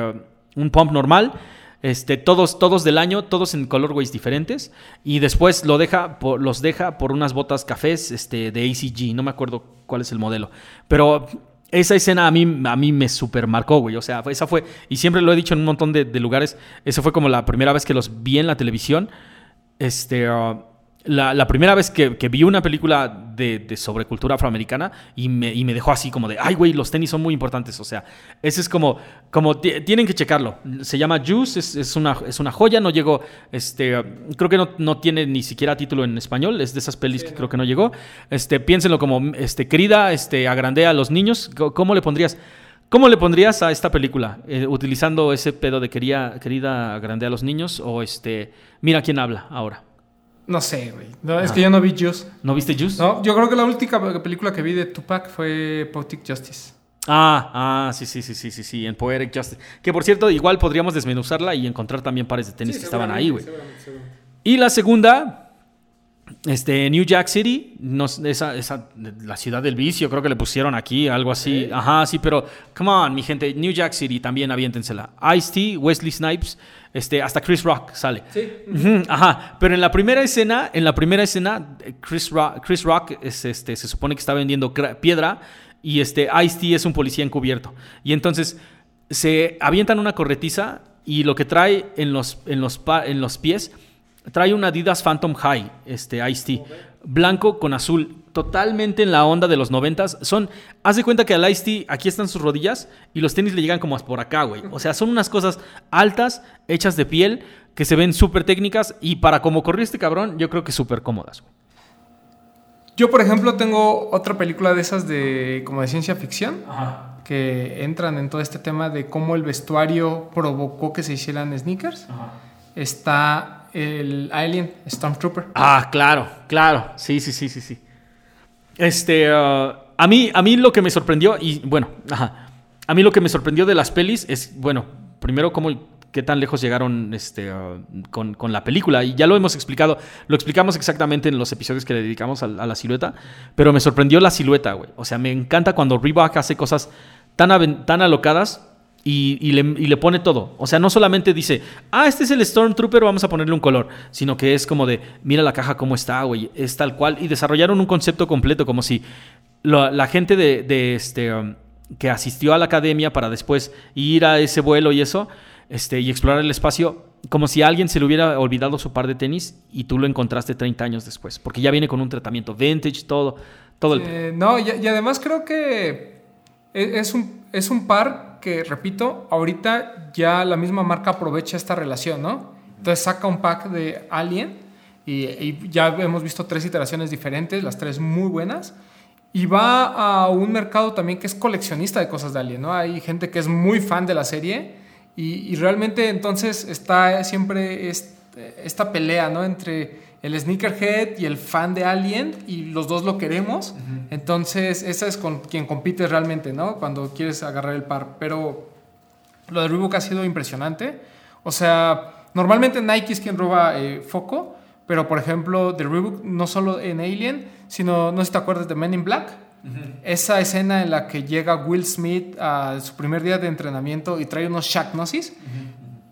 un pump normal. Este, todos, todos del año, todos en colorways diferentes. Y después lo deja, los deja por unas botas cafés este, de ACG. No me acuerdo cuál es el modelo. Pero esa escena a mí, a mí me super marcó, güey. O sea, esa fue, y siempre lo he dicho en un montón de, lugares, esa fue como la primera vez que los vi en la televisión. Este, uh, la, primera vez que, vi una película de, de sobre cultura afroamericana y me, y me, dejó así como de, ay, güey, los tenis son muy importantes. O sea, ese es como, como tienen que checarlo. Se llama Juice, es, una, es una joya, no llegó, este, creo que no, no, tiene ni siquiera título en español, es de esas pelis que creo que no llegó. Este, piénsenlo como, este, querida, este, agrandé a los niños. ¿Cómo le pondrías? ¿Cómo le pondrías a esta película? Eh, utilizando ese pedo de quería, querida, agrandé a los niños o este, mira quién habla ahora. No sé, güey. No, es que yo no vi Juice. ¿No viste Juice? No, yo creo que la última película que vi de Tupac fue Poetic Justice. Ah, ah, sí, sí, sí, sí, sí, sí, en Poetic Justice. Que por cierto, igual podríamos desmenuzarla y encontrar también pares de tenis que estaban ahí, güey. Y la segunda, Este, New Jack City, no, esa, esa, la ciudad del vicio, creo que le pusieron aquí, algo así. Ajá, sí, pero, come on, mi gente, New Jack City también aviéntensela. Ice-T, Wesley Snipes, este, hasta Chris Rock sale. Sí. ajá, pero en la primera escena, en la primera escena, Chris Rock, Chris Rock es, este, se supone que está vendiendo piedra y este, Ice-T es un policía encubierto. Y entonces se avientan una corretiza y lo que trae en los, en los, en los pies trae una Adidas Phantom High, este Ice-T, blanco con azul, totalmente en la onda de los noventas. Son, haz de cuenta que al Ice-T aquí están sus rodillas y los tenis le llegan como por acá, güey. O sea, son unas cosas altas, hechas de piel, que se ven súper técnicas y para como corrió este cabrón, yo creo que súper cómodas. Yo, por ejemplo, tengo otra película de esas de como de ciencia ficción. que entran en todo este tema de cómo el vestuario provocó que se hicieran sneakers. Está el Alien Stormtrooper. Ah, claro, claro. Sí, sí, sí, sí, sí. Este, uh, a, mí, a mí lo que me sorprendió, y bueno, ajá, a mí lo que me sorprendió de las pelis es, bueno, primero cómo, qué tan lejos llegaron este, uh, con, la película. Y ya lo hemos explicado, lo explicamos exactamente en los episodios que le dedicamos a, a la silueta, pero me sorprendió la silueta, güey. O sea, me encanta cuando Reebok hace cosas tan, tan alocadas y, le, pone todo. O sea, no solamente dice, ah, este es el Stormtrooper, vamos a ponerle un color, sino que es como de, mira la caja cómo está, güey, es tal cual. Y desarrollaron un concepto completo, como si la gente de, este, um, que asistió a la academia para después ir a ese vuelo y eso, este, y explorar el espacio, como si a alguien se le hubiera olvidado su par de tenis y tú lo encontraste 30 años después, porque ya viene con un tratamiento vintage, todo. todo el... No, y, y además creo que e, es un, es un par que, repito, ahorita ya la misma marca aprovecha esta relación, ¿no? Entonces saca un pack de Alien y, ya hemos visto tres iteraciones diferentes, las tres muy buenas. Y va a un mercado también que es coleccionista de cosas de Alien, ¿no? Hay gente que es muy fan de la serie y, realmente entonces está siempre esta pelea, ¿no? Entre el sneakerhead y el fan de Alien y los dos lo queremos. Entonces, esa es con quien compites realmente, ¿no? Cuando quieres agarrar el par. Pero lo de Reebok ha sido impresionante. O sea, normalmente Nike es quien roba eh, foco, pero por ejemplo, de Reebok no solo en Alien, sino, no sé si te acuerdas de Men in Black. Esa escena en la que llega Will Smith a su primer día de entrenamiento y trae unos Shaq Gnosis.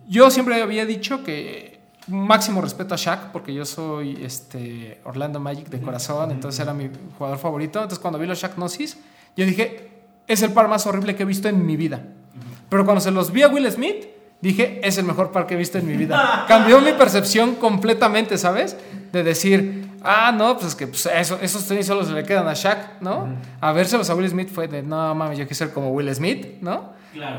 Yo siempre había dicho que máximo respeto a Shaq porque yo soy este Orlando Magic de corazón, entonces era mi jugador favorito. Entonces cuando vi los Shaq Gnosis, yo dije, es el par más horrible que he visto en mi vida. Pero cuando se los vi a Will Smith, dije, es el mejor par que he visto en mi vida. Cambió mi percepción completamente, ¿sabes? De decir, ah, no, pues es que pues, eso, esos tenis solo se le quedan a Shaq, ¿no? A verse a Will Smith fue de, no mames, yo quiero ser como Will Smith, ¿no?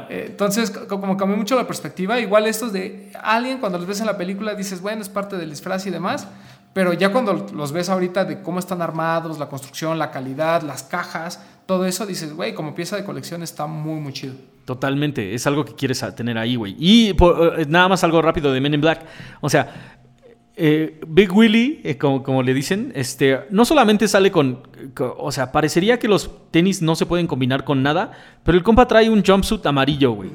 Eh, entonces, como cambió mucho la perspectiva, igual estos de Alien, cuando los ves en la película, dices, bueno, es parte del disfraz y demás, pero ya cuando los ves ahorita de cómo están armados, la construcción, la calidad, las cajas, todo eso, dices, güey, como pieza de colección está muy, muy chido. Totalmente, es algo que quieres tener ahí, güey. Y eh, nada más algo rápido de Men in Black. O sea, eh, Big Willy, eh, como, le dicen, este, no solamente sale con, O sea, parecería que los tenis no se pueden combinar con nada, pero el compa trae un jumpsuit amarillo, güey.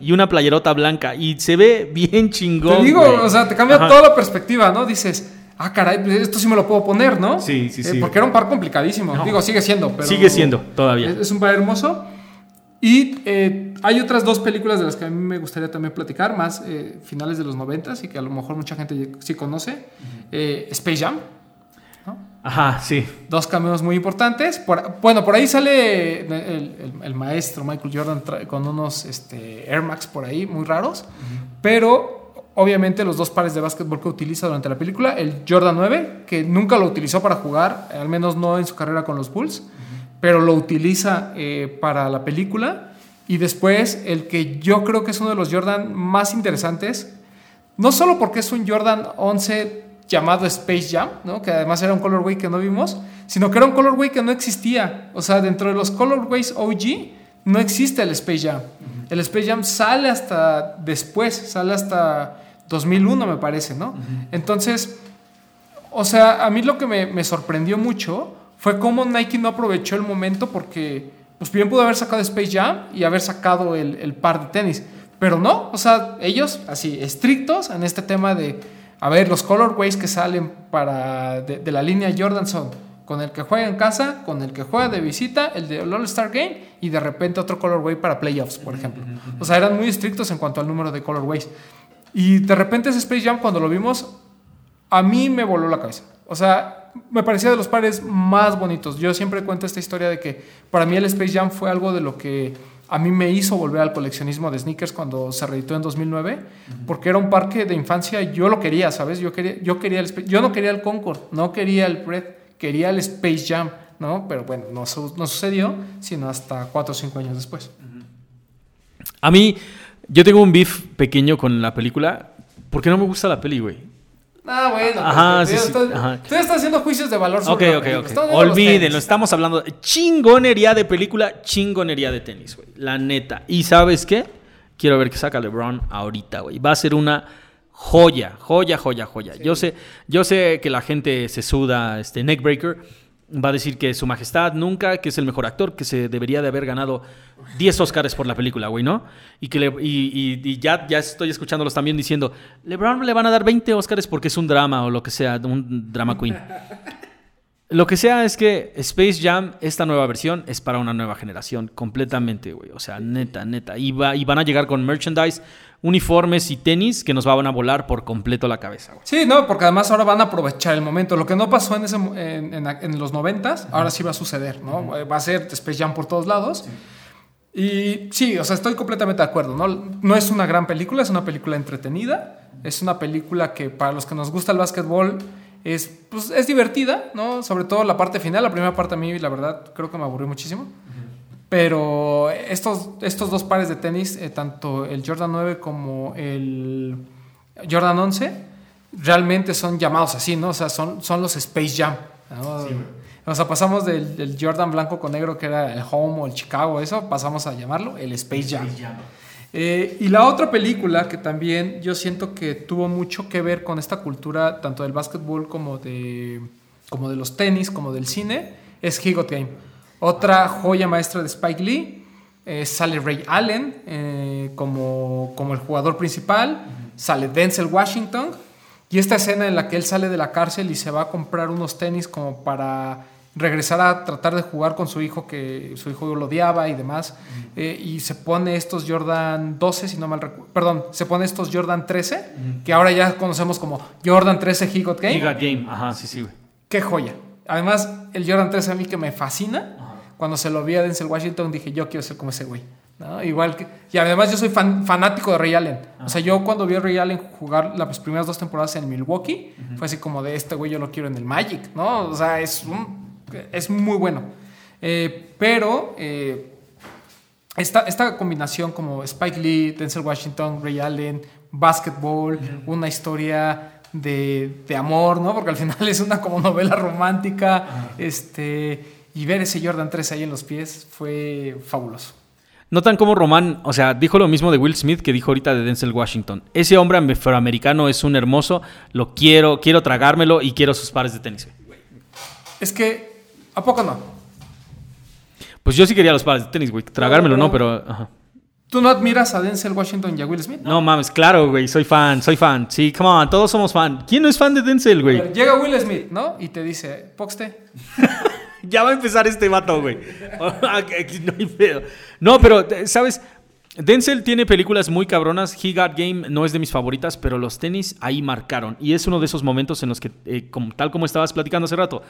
y una playerota blanca. Y se ve bien chingón. Te digo, o sea, te cambia toda la perspectiva, ¿no? Dices. Ah, caray, pues, esto sí me lo puedo poner, ¿no? Sí, sí, eh, sí. porque era un par complicadísimo. Digo, sigue siendo, pero. Sigue siendo, todavía. Es, un par hermoso. Y eh, hay otras dos películas de las que a mí me gustaría también platicar, más eh, finales de los noventas y que a lo mejor mucha gente sí conoce. Eh, Space Jam. Ajá, sí. Dos cameos muy importantes. bueno, por ahí sale el, maestro Michael Jordan con unos este, Air Max por ahí muy raros, pero obviamente los dos pares de básquetbol que utiliza durante la película, el Jordan 9, que nunca lo utilizó para jugar, al menos no en su carrera con los Bulls pero lo utiliza eh, para la película. Y después el que yo creo que es uno de los Jordan más interesantes, no solo porque es un Jordan 11 llamado Space Jam, ¿no? que además era un colorway que no vimos, sino que era un colorway que no existía. O sea, dentro de los colorways OG no existe el Space Jam. El Space Jam sale hasta después, sale hasta 2001 me parece, ¿no? Entonces, o sea, a mí lo que me, me sorprendió mucho fue como Nike no aprovechó el momento porque pues bien pudo haber sacado Space Jam y haber sacado el, par de tenis. Pero no, o sea, ellos así, estrictos en este tema de A ver, los colorways que salen para de, la línea Jordan son con el que juega en casa, con el que juega de visita, el de All-Star Game y de repente otro colorway para playoffs, por ejemplo. O sea, eran muy estrictos en cuanto al número de colorways. Y de repente ese Space Jam, cuando lo vimos, a mí me voló la cabeza. O sea, me parecía de los pares más bonitos. Yo siempre cuento esta historia de que para mí el Space Jam fue algo de lo que a mí me hizo volver al coleccionismo de sneakers cuando se reeditó en 2009, porque era un parque de infancia, yo lo quería, ¿sabes? Yo quería, yo quería el, yo no quería el Concord, no quería el Red, quería el Space Jam, ¿no? Pero bueno, no, no sucedió, sino hasta cuatro o cinco años después. A mí, yo tengo un beef pequeño con la película, porque no me gusta la peli, güey. Ah, bueno. Ajá, sí, sí, Tú estás haciendo juicios de valor sobre Ok, ok, ok. Olvídenlo, estamos hablando de chingonería de película, chingonería de tenis, güey. La neta. ¿Y sabes qué? Quiero ver qué saca LeBron ahorita, güey. Va a ser una joya, joya, joya, joya. Yo sé, yo sé que la gente se suda este neckbreaker va a decir que Su Majestad nunca, que es el mejor actor, que se debería de haber ganado 10 Oscars por la película, güey, ¿no? Y que le, y, ya, ya estoy escuchándolos también diciendo, LeBron le van a dar 20 Oscars porque es un drama o lo que sea, un drama queen. Lo que sea es que Space Jam, esta nueva versión, es para una nueva generación, completamente, güey. O sea, neta, neta. Y, va, y van a llegar con merchandise, uniformes y tenis que nos van a volar por completo la cabeza, güey. Sí, no, porque además ahora van a aprovechar el momento. Lo que no pasó en, ese, en, los noventas, ahora sí va a suceder, ¿no? Va a ser Space Jam por todos lados. Y sí, o sea, estoy completamente de acuerdo, ¿no? No es una gran película, es una película entretenida. Es una película que para los que nos gusta el básquetbol es, pues, es divertida, ¿no? Sobre todo la parte final, la primera parte a mí, la verdad, creo que me aburrió muchísimo. Pero estos, estos dos pares de tenis, eh, tanto el Jordan 9 como el Jordan 11, realmente son llamados así, ¿no? O sea, son, son los Space Jam. o sea, pasamos del, Jordan blanco con negro, que era el Home o el Chicago, eso, pasamos a llamarlo el Space Jam. Space Jam. Eh, y la otra película que también yo siento que tuvo mucho que ver con esta cultura, tanto del básquetbol como de, como de los tenis, como del cine, es He Got Game. Otra joya maestra de Spike Lee. Eh, sale Ray Allen eh, como, como el jugador principal. Sale Denzel Washington. Y esta escena en la que él sale de la cárcel y se va a comprar unos tenis como para regresar a tratar de jugar con su hijo, que su hijo lo odiaba y demás, eh, y se pone estos Jordan 12, si no mal recuerdo, perdón, se pone estos Jordan 13, que ahora ya conocemos como Jordan 13 He Got Game. He Got Game, ajá, sí, sí, Qué joya. Además, el Jordan 13 a mí que me fascina, cuando se lo vi a Denzel Washington dije, yo quiero ser como ese güey. ¿no? Igual que, y además yo soy fanático de Ray Allen. O sea, yo cuando vi a Ray Allen jugar las primeras dos temporadas en Milwaukee, fue así como de este güey yo lo quiero en el Magic, ¿no? O sea, es un es muy bueno. Eh, pero eh, esta, esta, combinación como Spike Lee, Denzel Washington, Ray Allen, basketball, una historia de, de, amor, ¿no? Porque al final es una como novela romántica. Este, y ver ese Jordan 3 ahí en los pies fue fabuloso. Notan como Román, o sea, dijo lo mismo de Will Smith que dijo ahorita de Denzel Washington. Ese hombre afroamericano es un hermoso, lo quiero, quiero tragármelo y quiero sus pares de tenis. Es que ¿A poco no? Pues yo sí quería los pares de tenis, güey. Tragármelo, no, pero. ¿Tú no admiras a Denzel Washington y a Will Smith? No, mames, claro, güey. Soy fan, soy fan. Sí, come on, todos somos fan. ¿Quién no es fan de Denzel, güey? Llega Will Smith, ¿no? Y te dice, Poxte. ya va a empezar este vato, güey. no hay No, pero, ¿sabes? Denzel tiene películas muy cabronas. He Got Game no es de mis favoritas, pero los tenis ahí marcaron. Y es uno de esos momentos en los que, eh, tal como estabas platicando hace rato,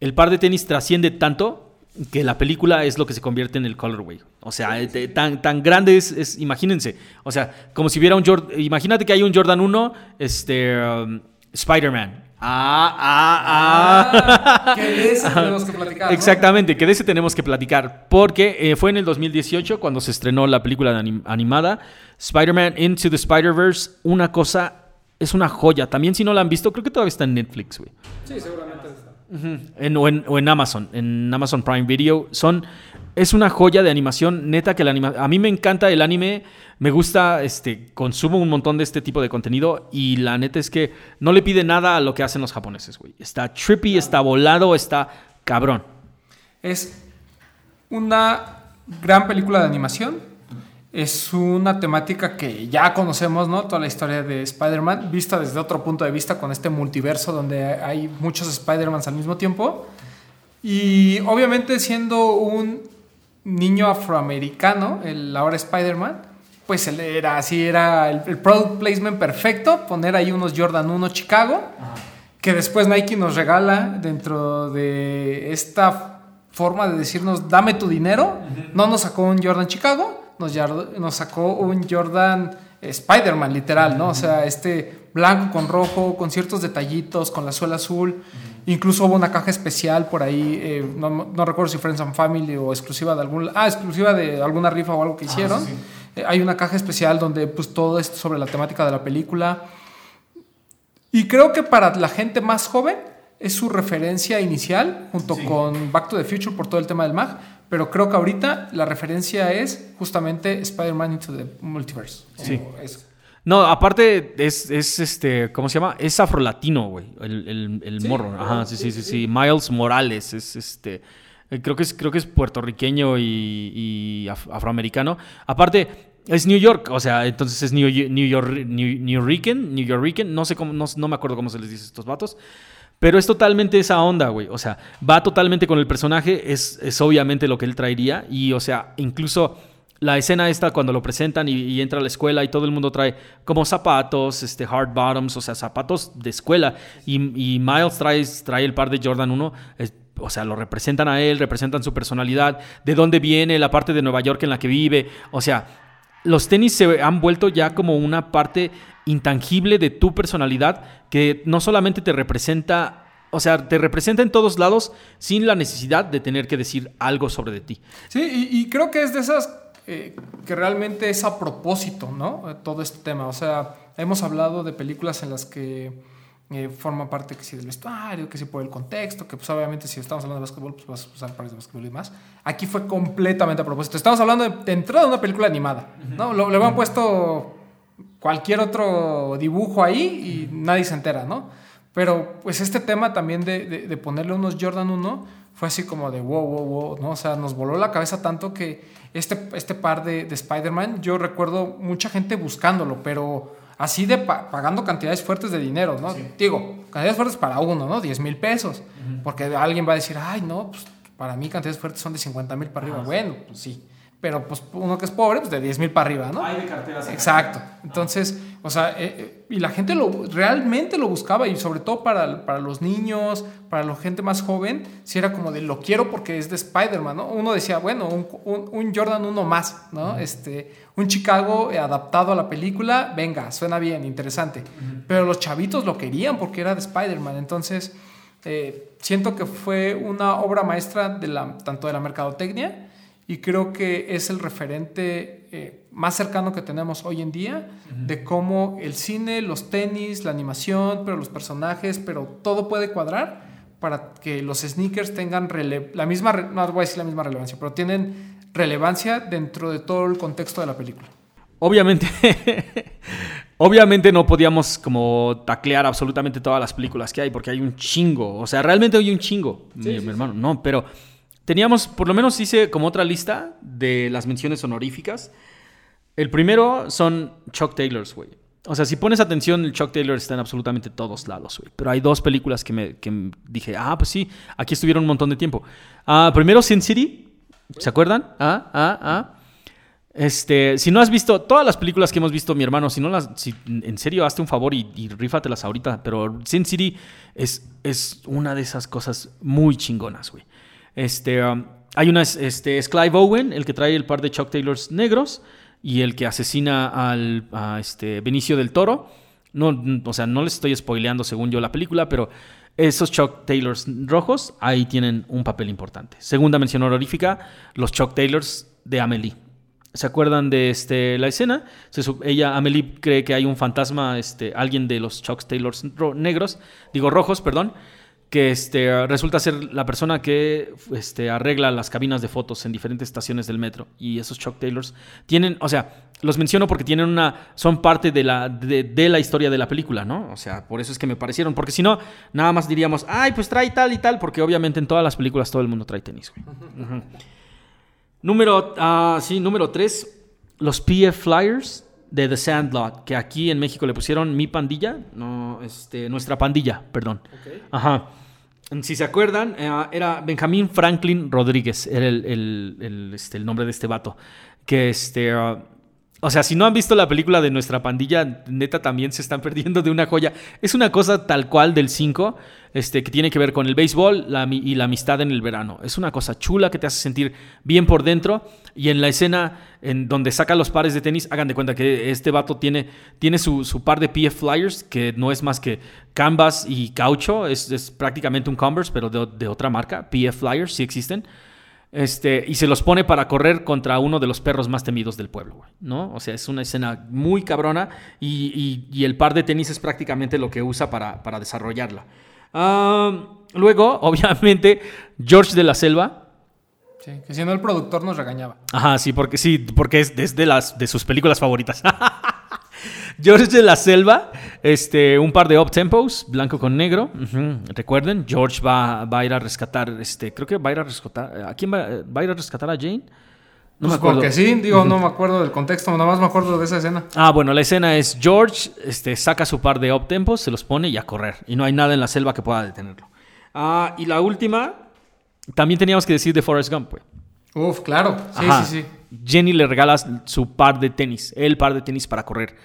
el par de tenis trasciende tanto que la película es lo que se convierte en el colorway. O sea, eh, tan, tan grande es, imagínense. O sea, como si hubiera un Jordan, imagínate que hay un Jordan 1, este, um, Spider-Man. Ah, ah, ah. que de ese tenemos que platicar. Exactamente, que de ese tenemos que platicar. Porque eh, fue en el 2018 cuando se estrenó la película animada, Spider-Man Into the Spider-Verse. Una cosa, es una joya. También si no la han visto, creo que todavía está en Netflix, güey. Sí, seguramente en, o, en, Amazon, en Amazon Prime Video. Son, es una joya de animación, neta que la anima, a mí me encanta el anime, me gusta, este, consumo un montón de este tipo de contenido y la neta es que no le pide nada a lo que hacen los japoneses, güey. Está trippy, está volado, está cabrón. Es una gran película de animación. es una temática que ya conocemos, ¿no? Toda la historia de Spider-Man, vista desde otro punto de vista con este multiverso donde hay muchos Spider-Mans al mismo tiempo. Y obviamente siendo un niño afroamericano, el ahora Spider-Man, pues él era así, era el, product placement perfecto, poner ahí unos Jordan 1 Chicago, que después Nike nos regala dentro de esta forma de decirnos, dame tu dinero, no nos sacó un Jordan Chicago, nos, nos sacó un Jordan Spider-Man, literal, ¿no? O sea, este blanco con rojo, con ciertos detallitos, con la suela azul. Incluso hubo una caja especial por ahí, eh, no, recuerdo si Friends and Family o exclusiva de algún, ah, exclusiva de alguna rifa o algo que ah, hicieron. Eh, hay una caja especial donde pues todo es sobre la temática de la película. Y creo que para la gente más joven es su referencia inicial, junto con Back to the Future por todo el tema del MAG pero creo que ahorita la referencia es justamente Spider-Man Into the Multiverse. Sí. No, aparte es, es, este, ¿cómo se llama? Es afrolatino, güey, el, el, morro. Ajá, sí, sí, sí, sí, Miles Morales es este, eh, creo que es, creo que es puertorriqueño y, afroamericano. Aparte, es New York, o sea, entonces es New, New York, New, New New no sé cómo, no, no me acuerdo cómo se les dice a estos vatos. Pero es totalmente esa onda, güey. O sea, va totalmente con el personaje, es, es obviamente lo que él traería. Y, o sea, incluso la escena esta cuando lo presentan y, entra a la escuela y todo el mundo trae como zapatos, este, hard bottoms, o sea, zapatos de escuela. Y, Miles trae, trae el par de Jordan 1. o sea, lo representan a él, representan su personalidad, de dónde viene, la parte de Nueva York en la que vive. O sea, los tenis se han vuelto ya como una parte intangible de tu personalidad que no solamente te representa, o sea, te representa en todos lados sin la necesidad de tener que decir algo sobre de ti. Sí, y, creo que es de esas eh, que realmente es a propósito, ¿no? Todo este tema. O sea, hemos hablado de películas en las que eh, forma parte que si del vestuario, que si por el contexto, que pues obviamente si estamos hablando de básquetbol, pues vas a usar pares de básquetbol y más. Aquí fue completamente a propósito. Estamos hablando de, entrada de una película animada, ¿no? Lo, le habían puesto cualquier otro dibujo ahí y nadie se entera, ¿no? Pero pues este tema también de, de, ponerle unos Jordan 1 fue así como de wow, wow, wow, ¿no? O sea, nos voló la cabeza tanto que este, este par de, de Spider-Man, yo recuerdo mucha gente buscándolo, pero así de pagando cantidades fuertes de dinero, ¿no? Digo, cantidades fuertes para uno, ¿no? 10 mil pesos. Porque alguien va a decir, ay, no, pues para mí cantidades fuertes son de 50 mil para arriba. bueno, pues sí pero pues uno que es pobre, pues de 10 mil para arriba, ¿no? Hay de carteras. Exacto. Entonces, o sea, eh, eh, y la gente lo, realmente lo buscaba y sobre todo para, para los niños, para la gente más joven, si era como de lo quiero porque es de Spider-Man, ¿no? Uno decía, bueno, un, un, Jordan uno más, ¿no? Este, un Chicago adaptado a la película, venga, suena bien, interesante. Pero los chavitos lo querían porque era de Spider-Man, entonces... Eh, siento que fue una obra maestra de la, tanto de la mercadotecnia y creo que es el referente eh, más cercano que tenemos hoy en día de cómo el cine, los tenis, la animación, pero los personajes, pero todo puede cuadrar para que los sneakers tengan la misma, no voy a decir la misma relevancia, pero tienen relevancia dentro de todo el contexto de la película. Obviamente, obviamente no podíamos como taclear absolutamente todas las películas que hay, porque hay un chingo, o sea, realmente hay un chingo, mi, hermano, no, pero Teníamos, por lo menos hice como otra lista de las menciones honoríficas. El primero son Chuck Taylors, güey. O sea, si pones atención, el Chuck Taylor está en absolutamente todos lados, güey. Pero hay dos películas que me dije, ah, pues sí, aquí estuvieron un montón de tiempo. Ah, primero, Sin City. ¿Se acuerdan? Ah, ah, ah. Este, si no has visto todas las películas que hemos visto, mi hermano, si no las, si, en serio, hazte un favor y, y rífatelas ahorita. Pero Sin City es, es una de esas cosas muy chingonas, güey. Este, um, hay una, este, es Clive Owen, el que trae el par de Chuck Taylors negros y el que asesina al a este, Benicio del Toro. No, o sea, no les estoy spoileando según yo la película, pero esos Chuck Taylors rojos ahí tienen un papel importante. Segunda mención honorífica, los Chuck Taylors de Amelie. ¿Se acuerdan de este, la escena? ella, Amelie, cree que hay un fantasma, este, alguien de los Chuck Taylors negros, digo rojos, perdón, que este, resulta ser la persona que este, arregla las cabinas de fotos en diferentes estaciones del metro. Y esos Chuck Taylors tienen, o sea, los menciono porque tienen una, son parte de la, de, la historia de la película, ¿no? O sea, por eso es que me parecieron, porque si no, nada más diríamos, ay, pues trae tal y tal, porque obviamente en todas las películas todo el mundo trae tenis. Número, uh, sí, número 3, los PF Flyers de The Sandlot, que aquí en México le pusieron mi pandilla, no, este, nuestra pandilla, perdón. Ajá. Si se acuerdan, eh, era Benjamín Franklin Rodríguez, era el, este, el nombre de este vato. Que este. Uh, o sea, si no han visto la película de nuestra pandilla, neta también se están perdiendo de una joya. Es una cosa tal cual del 5, este, que tiene que ver con el béisbol y la amistad en el verano. Es una cosa chula que te hace sentir bien por dentro. Y en la escena en donde saca los pares de tenis, hagan de cuenta que este vato tiene, tiene su, par de PF Flyers, que no es más que canvas y caucho. Es, prácticamente un Converse, pero de, de otra marca. PF Flyers, sí existen. Este, y se los pone para correr contra uno de los perros más temidos del pueblo, ¿no? O sea, es una escena muy cabrona y, el par de tenis es prácticamente lo que usa para, desarrollarla. luego, obviamente, George de la Selva. Sí, que si no el productor nos regañaba. Ajá, sí, porque sí, porque es, de, las, de sus películas favoritas. George de la Selva, este, un par de up tempos, blanco con negro. Recuerden, George va, va, a ir a rescatar, este, creo que va a ir a rescatar. ¿A quién va, a ir a rescatar a Jane? No me pues acuerdo. Porque sí, digo, no me acuerdo del contexto, nada más me acuerdo de esa escena. Ah, bueno, la escena es George este, saca su par de up tempos, se los pone y a correr. Y no hay nada en la selva que pueda detenerlo. Ah, y la última, también teníamos que decir de Forrest Gump, pues. Uf, claro. Sí, sí, sí. Jenny le regala su par de tenis, el par de tenis para correr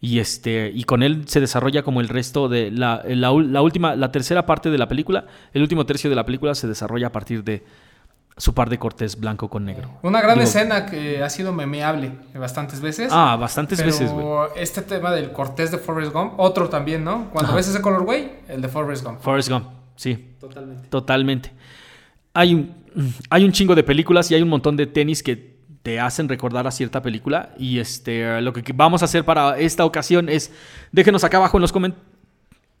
y este y con él se desarrolla como el resto de la, la, última la tercera parte de la película. El último tercio de la película se desarrolla a partir de su par de cortés blanco con negro. Una gran escena que ha sido memeable bastantes veces. Ah bastantes veces güey. este tema del cortés de Forrest Gump otro también no cuando ves ese colorway el de Forrest Gump. Forrest Gump sí. Totalmente. Totalmente. Hay un, hay un chingo de películas y hay un montón de tenis que te hacen recordar a cierta película. Y este, lo que vamos a hacer para esta ocasión es, déjenos acá abajo en los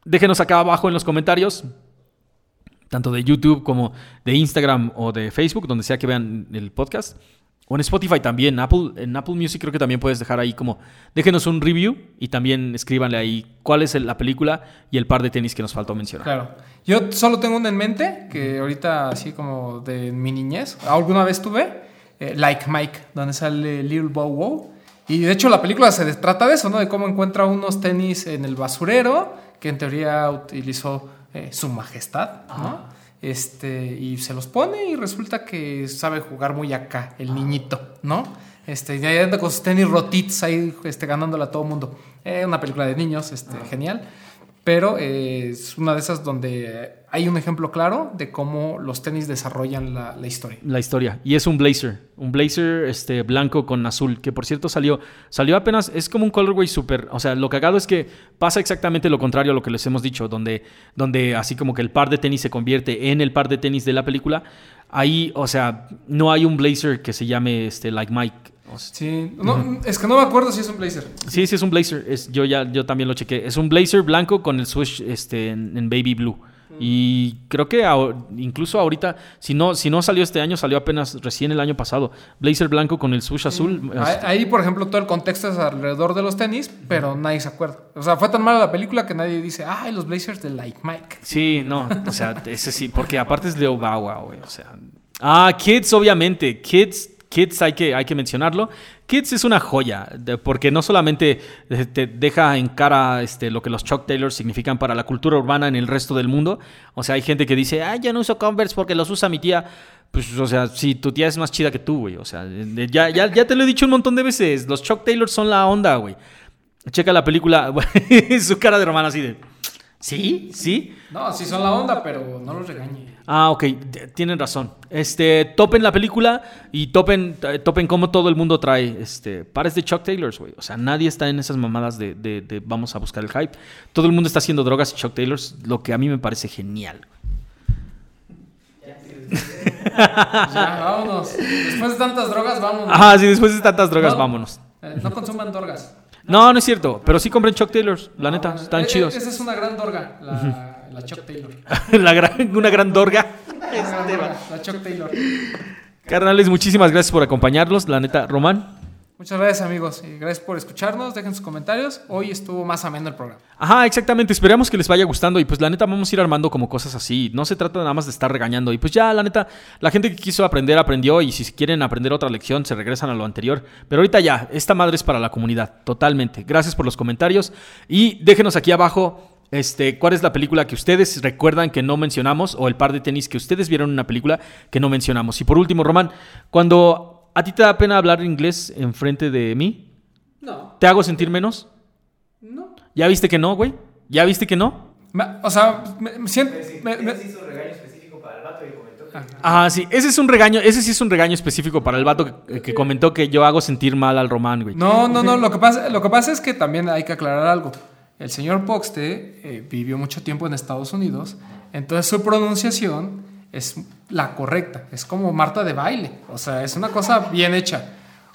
déjenos acá abajo en los comentarios, tanto de YouTube como de Instagram o de Facebook, donde sea que vean el podcast. O en Spotify también, Apple, en Apple Music creo que también puedes dejar ahí como, déjenos un review y también escríbanle ahí cuál es la película y el par de tenis que nos faltó mencionar. Claro. Yo solo tengo una en mente, que ahorita así como de mi niñez, alguna vez tuve, eh, like Mike, donde sale Little Bow Wow. Y de hecho la película se trata de eso, ¿no? De cómo encuentra unos tenis en el basurero que en teoría utilizó eh, su majestad, ¿no? Este, y se los pone y resulta que sabe jugar muy acá, el niñito, ¿no? Este, y anda con sus tenis rotitos ahí este, ganándola a todo el mundo. Es una película de niños, este, genial pero eh, es una de esas donde hay un ejemplo claro de cómo los tenis desarrollan la, historia. La historia. Y es un blazer, un blazer este, blanco con azul, que por cierto salió, salió apenas, es como un colorway súper, o sea, lo cagado es que pasa exactamente lo contrario a lo que les hemos dicho, donde, donde así como que el par de tenis se convierte en el par de tenis de la película, ahí, o sea, no hay un blazer que se llame este, Like Mike Sí, no, es que no me acuerdo si es un blazer. Sí, sí es un blazer. Es, yo ya, yo también lo chequé. Es un blazer blanco con el switch este, en, baby blue. Y creo que incluso ahorita, si no, si no salió este año, salió apenas recién el año pasado. Blazer blanco con el swoosh azul. Ahí, por ejemplo, todo el contexto es alrededor de los tenis, pero nadie se acuerda. O sea, fue tan mala la película que nadie dice, ay, los Blazers de Like Mike. Sí, no, o sea, ese sí, porque aparte es de Obawa, güey. O sea. Ah, Kids, obviamente. Kids Kids hay que, hay que mencionarlo. Kids es una joya, porque no solamente te deja en cara este, lo que los Chuck Taylors significan para la cultura urbana en el resto del mundo. O sea, hay gente que dice, ay, yo no uso Converse porque los usa mi tía. Pues, o sea, si tu tía es más chida que tú, güey. O sea, ya, ya, ya te lo he dicho un montón de veces. Los Chuck Taylors son la onda, güey. Checa la película, su cara de romano así de... ¿Sí? ¿Sí? No, sí son la onda, pero no los regañe. Ah, ok, tienen razón. Este, topen la película y topen, topen cómo todo el mundo trae este, pares de Chuck Taylors, güey. O sea, nadie está en esas mamadas de, de, vamos a buscar el hype. Todo el mundo está haciendo drogas y Chuck Taylors, lo que a mí me parece genial. ya, vámonos. Después de tantas drogas, vámonos. Ah, sí, después de tantas drogas, vámonos. Eh, no consuman drogas. No, no es cierto, pero sí compren Chuck Taylors, la neta, están eh, chidos. Esa es una gran dorga, la, Chuck Taylor. una gran dorga. La, Chuck Taylor. Carnales, muchísimas gracias por acompañarnos, la neta, Román. Muchas gracias amigos y gracias por escucharnos, dejen sus comentarios. Hoy estuvo más ameno el programa. Ajá, exactamente, esperamos que les vaya gustando y pues la neta vamos a ir armando como cosas así. No se trata nada más de estar regañando y pues ya la neta, la gente que quiso aprender aprendió y si quieren aprender otra lección se regresan a lo anterior. Pero ahorita ya, esta madre es para la comunidad, totalmente. Gracias por los comentarios y déjenos aquí abajo este, ¿Cuál es la película que ustedes recuerdan que no mencionamos o el par de tenis que ustedes vieron en una película que no mencionamos? Y por último, Román, cuando ¿A ti te da pena hablar inglés enfrente de mí? No. ¿Te hago sentir menos? No. ¿Ya viste que no, güey? ¿Ya viste que no? o sea, me, siento... Me, me, hizo un regaño específico para el vato y comentó que... Ah, sí. Ese es un regaño, ese sí es un regaño específico para el vato que, comentó que yo hago sentir mal al Román, güey. No, no, no. Lo que, pasa, lo que pasa es que también hay que aclarar algo. El señor Poxte eh, vivió mucho tiempo en Estados Unidos, entonces su pronunciación es la correcta. Es como Marta de baile. O sea, es una cosa bien hecha.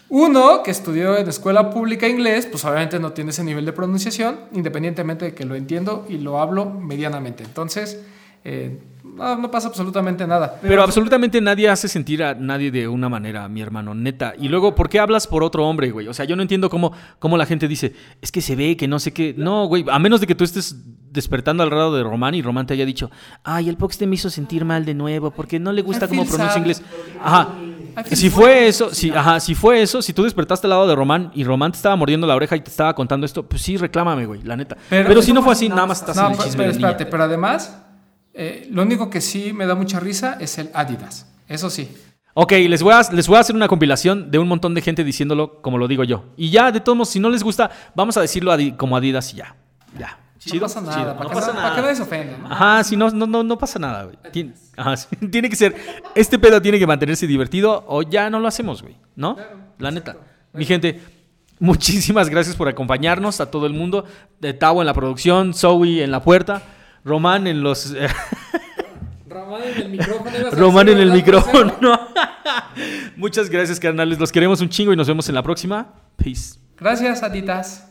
Uno que estudió en escuela pública inglés, pues obviamente no tiene ese nivel de pronunciación, independientemente de que lo entiendo y lo hablo medianamente. Entonces, eh, no, pasa absolutamente nada. Pero, absolutamente nadie hace sentir a nadie de una manera, mi hermano, neta. Y luego, ¿por qué hablas por otro hombre, güey? O sea, yo no entiendo cómo, cómo la gente dice, es que se ve que no sé qué. No, güey, a menos de que tú estés despertando al lado de Román y Román te haya dicho, ay, el Poxte me hizo sentir mal de nuevo porque no le gusta cómo pronuncia inglés. Ajá. Si fue eso, si, ajá, si fue eso, si tú despertaste al lado de Román y Román te estaba mordiendo la oreja y te estaba contando esto, pues sí, reclámame, güey, la neta. Pero, si no fue así, nada más estás en el chisme. Pero espérate, pero además, eh, lo único que sí me da mucha risa es el Adidas. Eso sí. Ok, les voy, a, les voy a hacer una compilación de un montón de gente diciéndolo como lo digo yo. Y ya, de todos modos, si no les gusta, vamos a decirlo como Adidas y ya. Ya. no pasa nada. Para, no que, nada. que nadie se ofenda. Ajá, si no, no, no, no pasa nada, güey. Tiene, tiene que ser. Este pedo tiene que mantenerse divertido o ya no lo hacemos, güey. ¿No? La neta. Mi gente, muchísimas gracias por acompañarnos a todo el mundo. De Tavo en la producción, Zoe en la puerta. Román en los... Román en el micrófono. Román en el micrófono. Muchas gracias, carnales. Los queremos un chingo y nos vemos en la próxima. Peace. Gracias, aditas.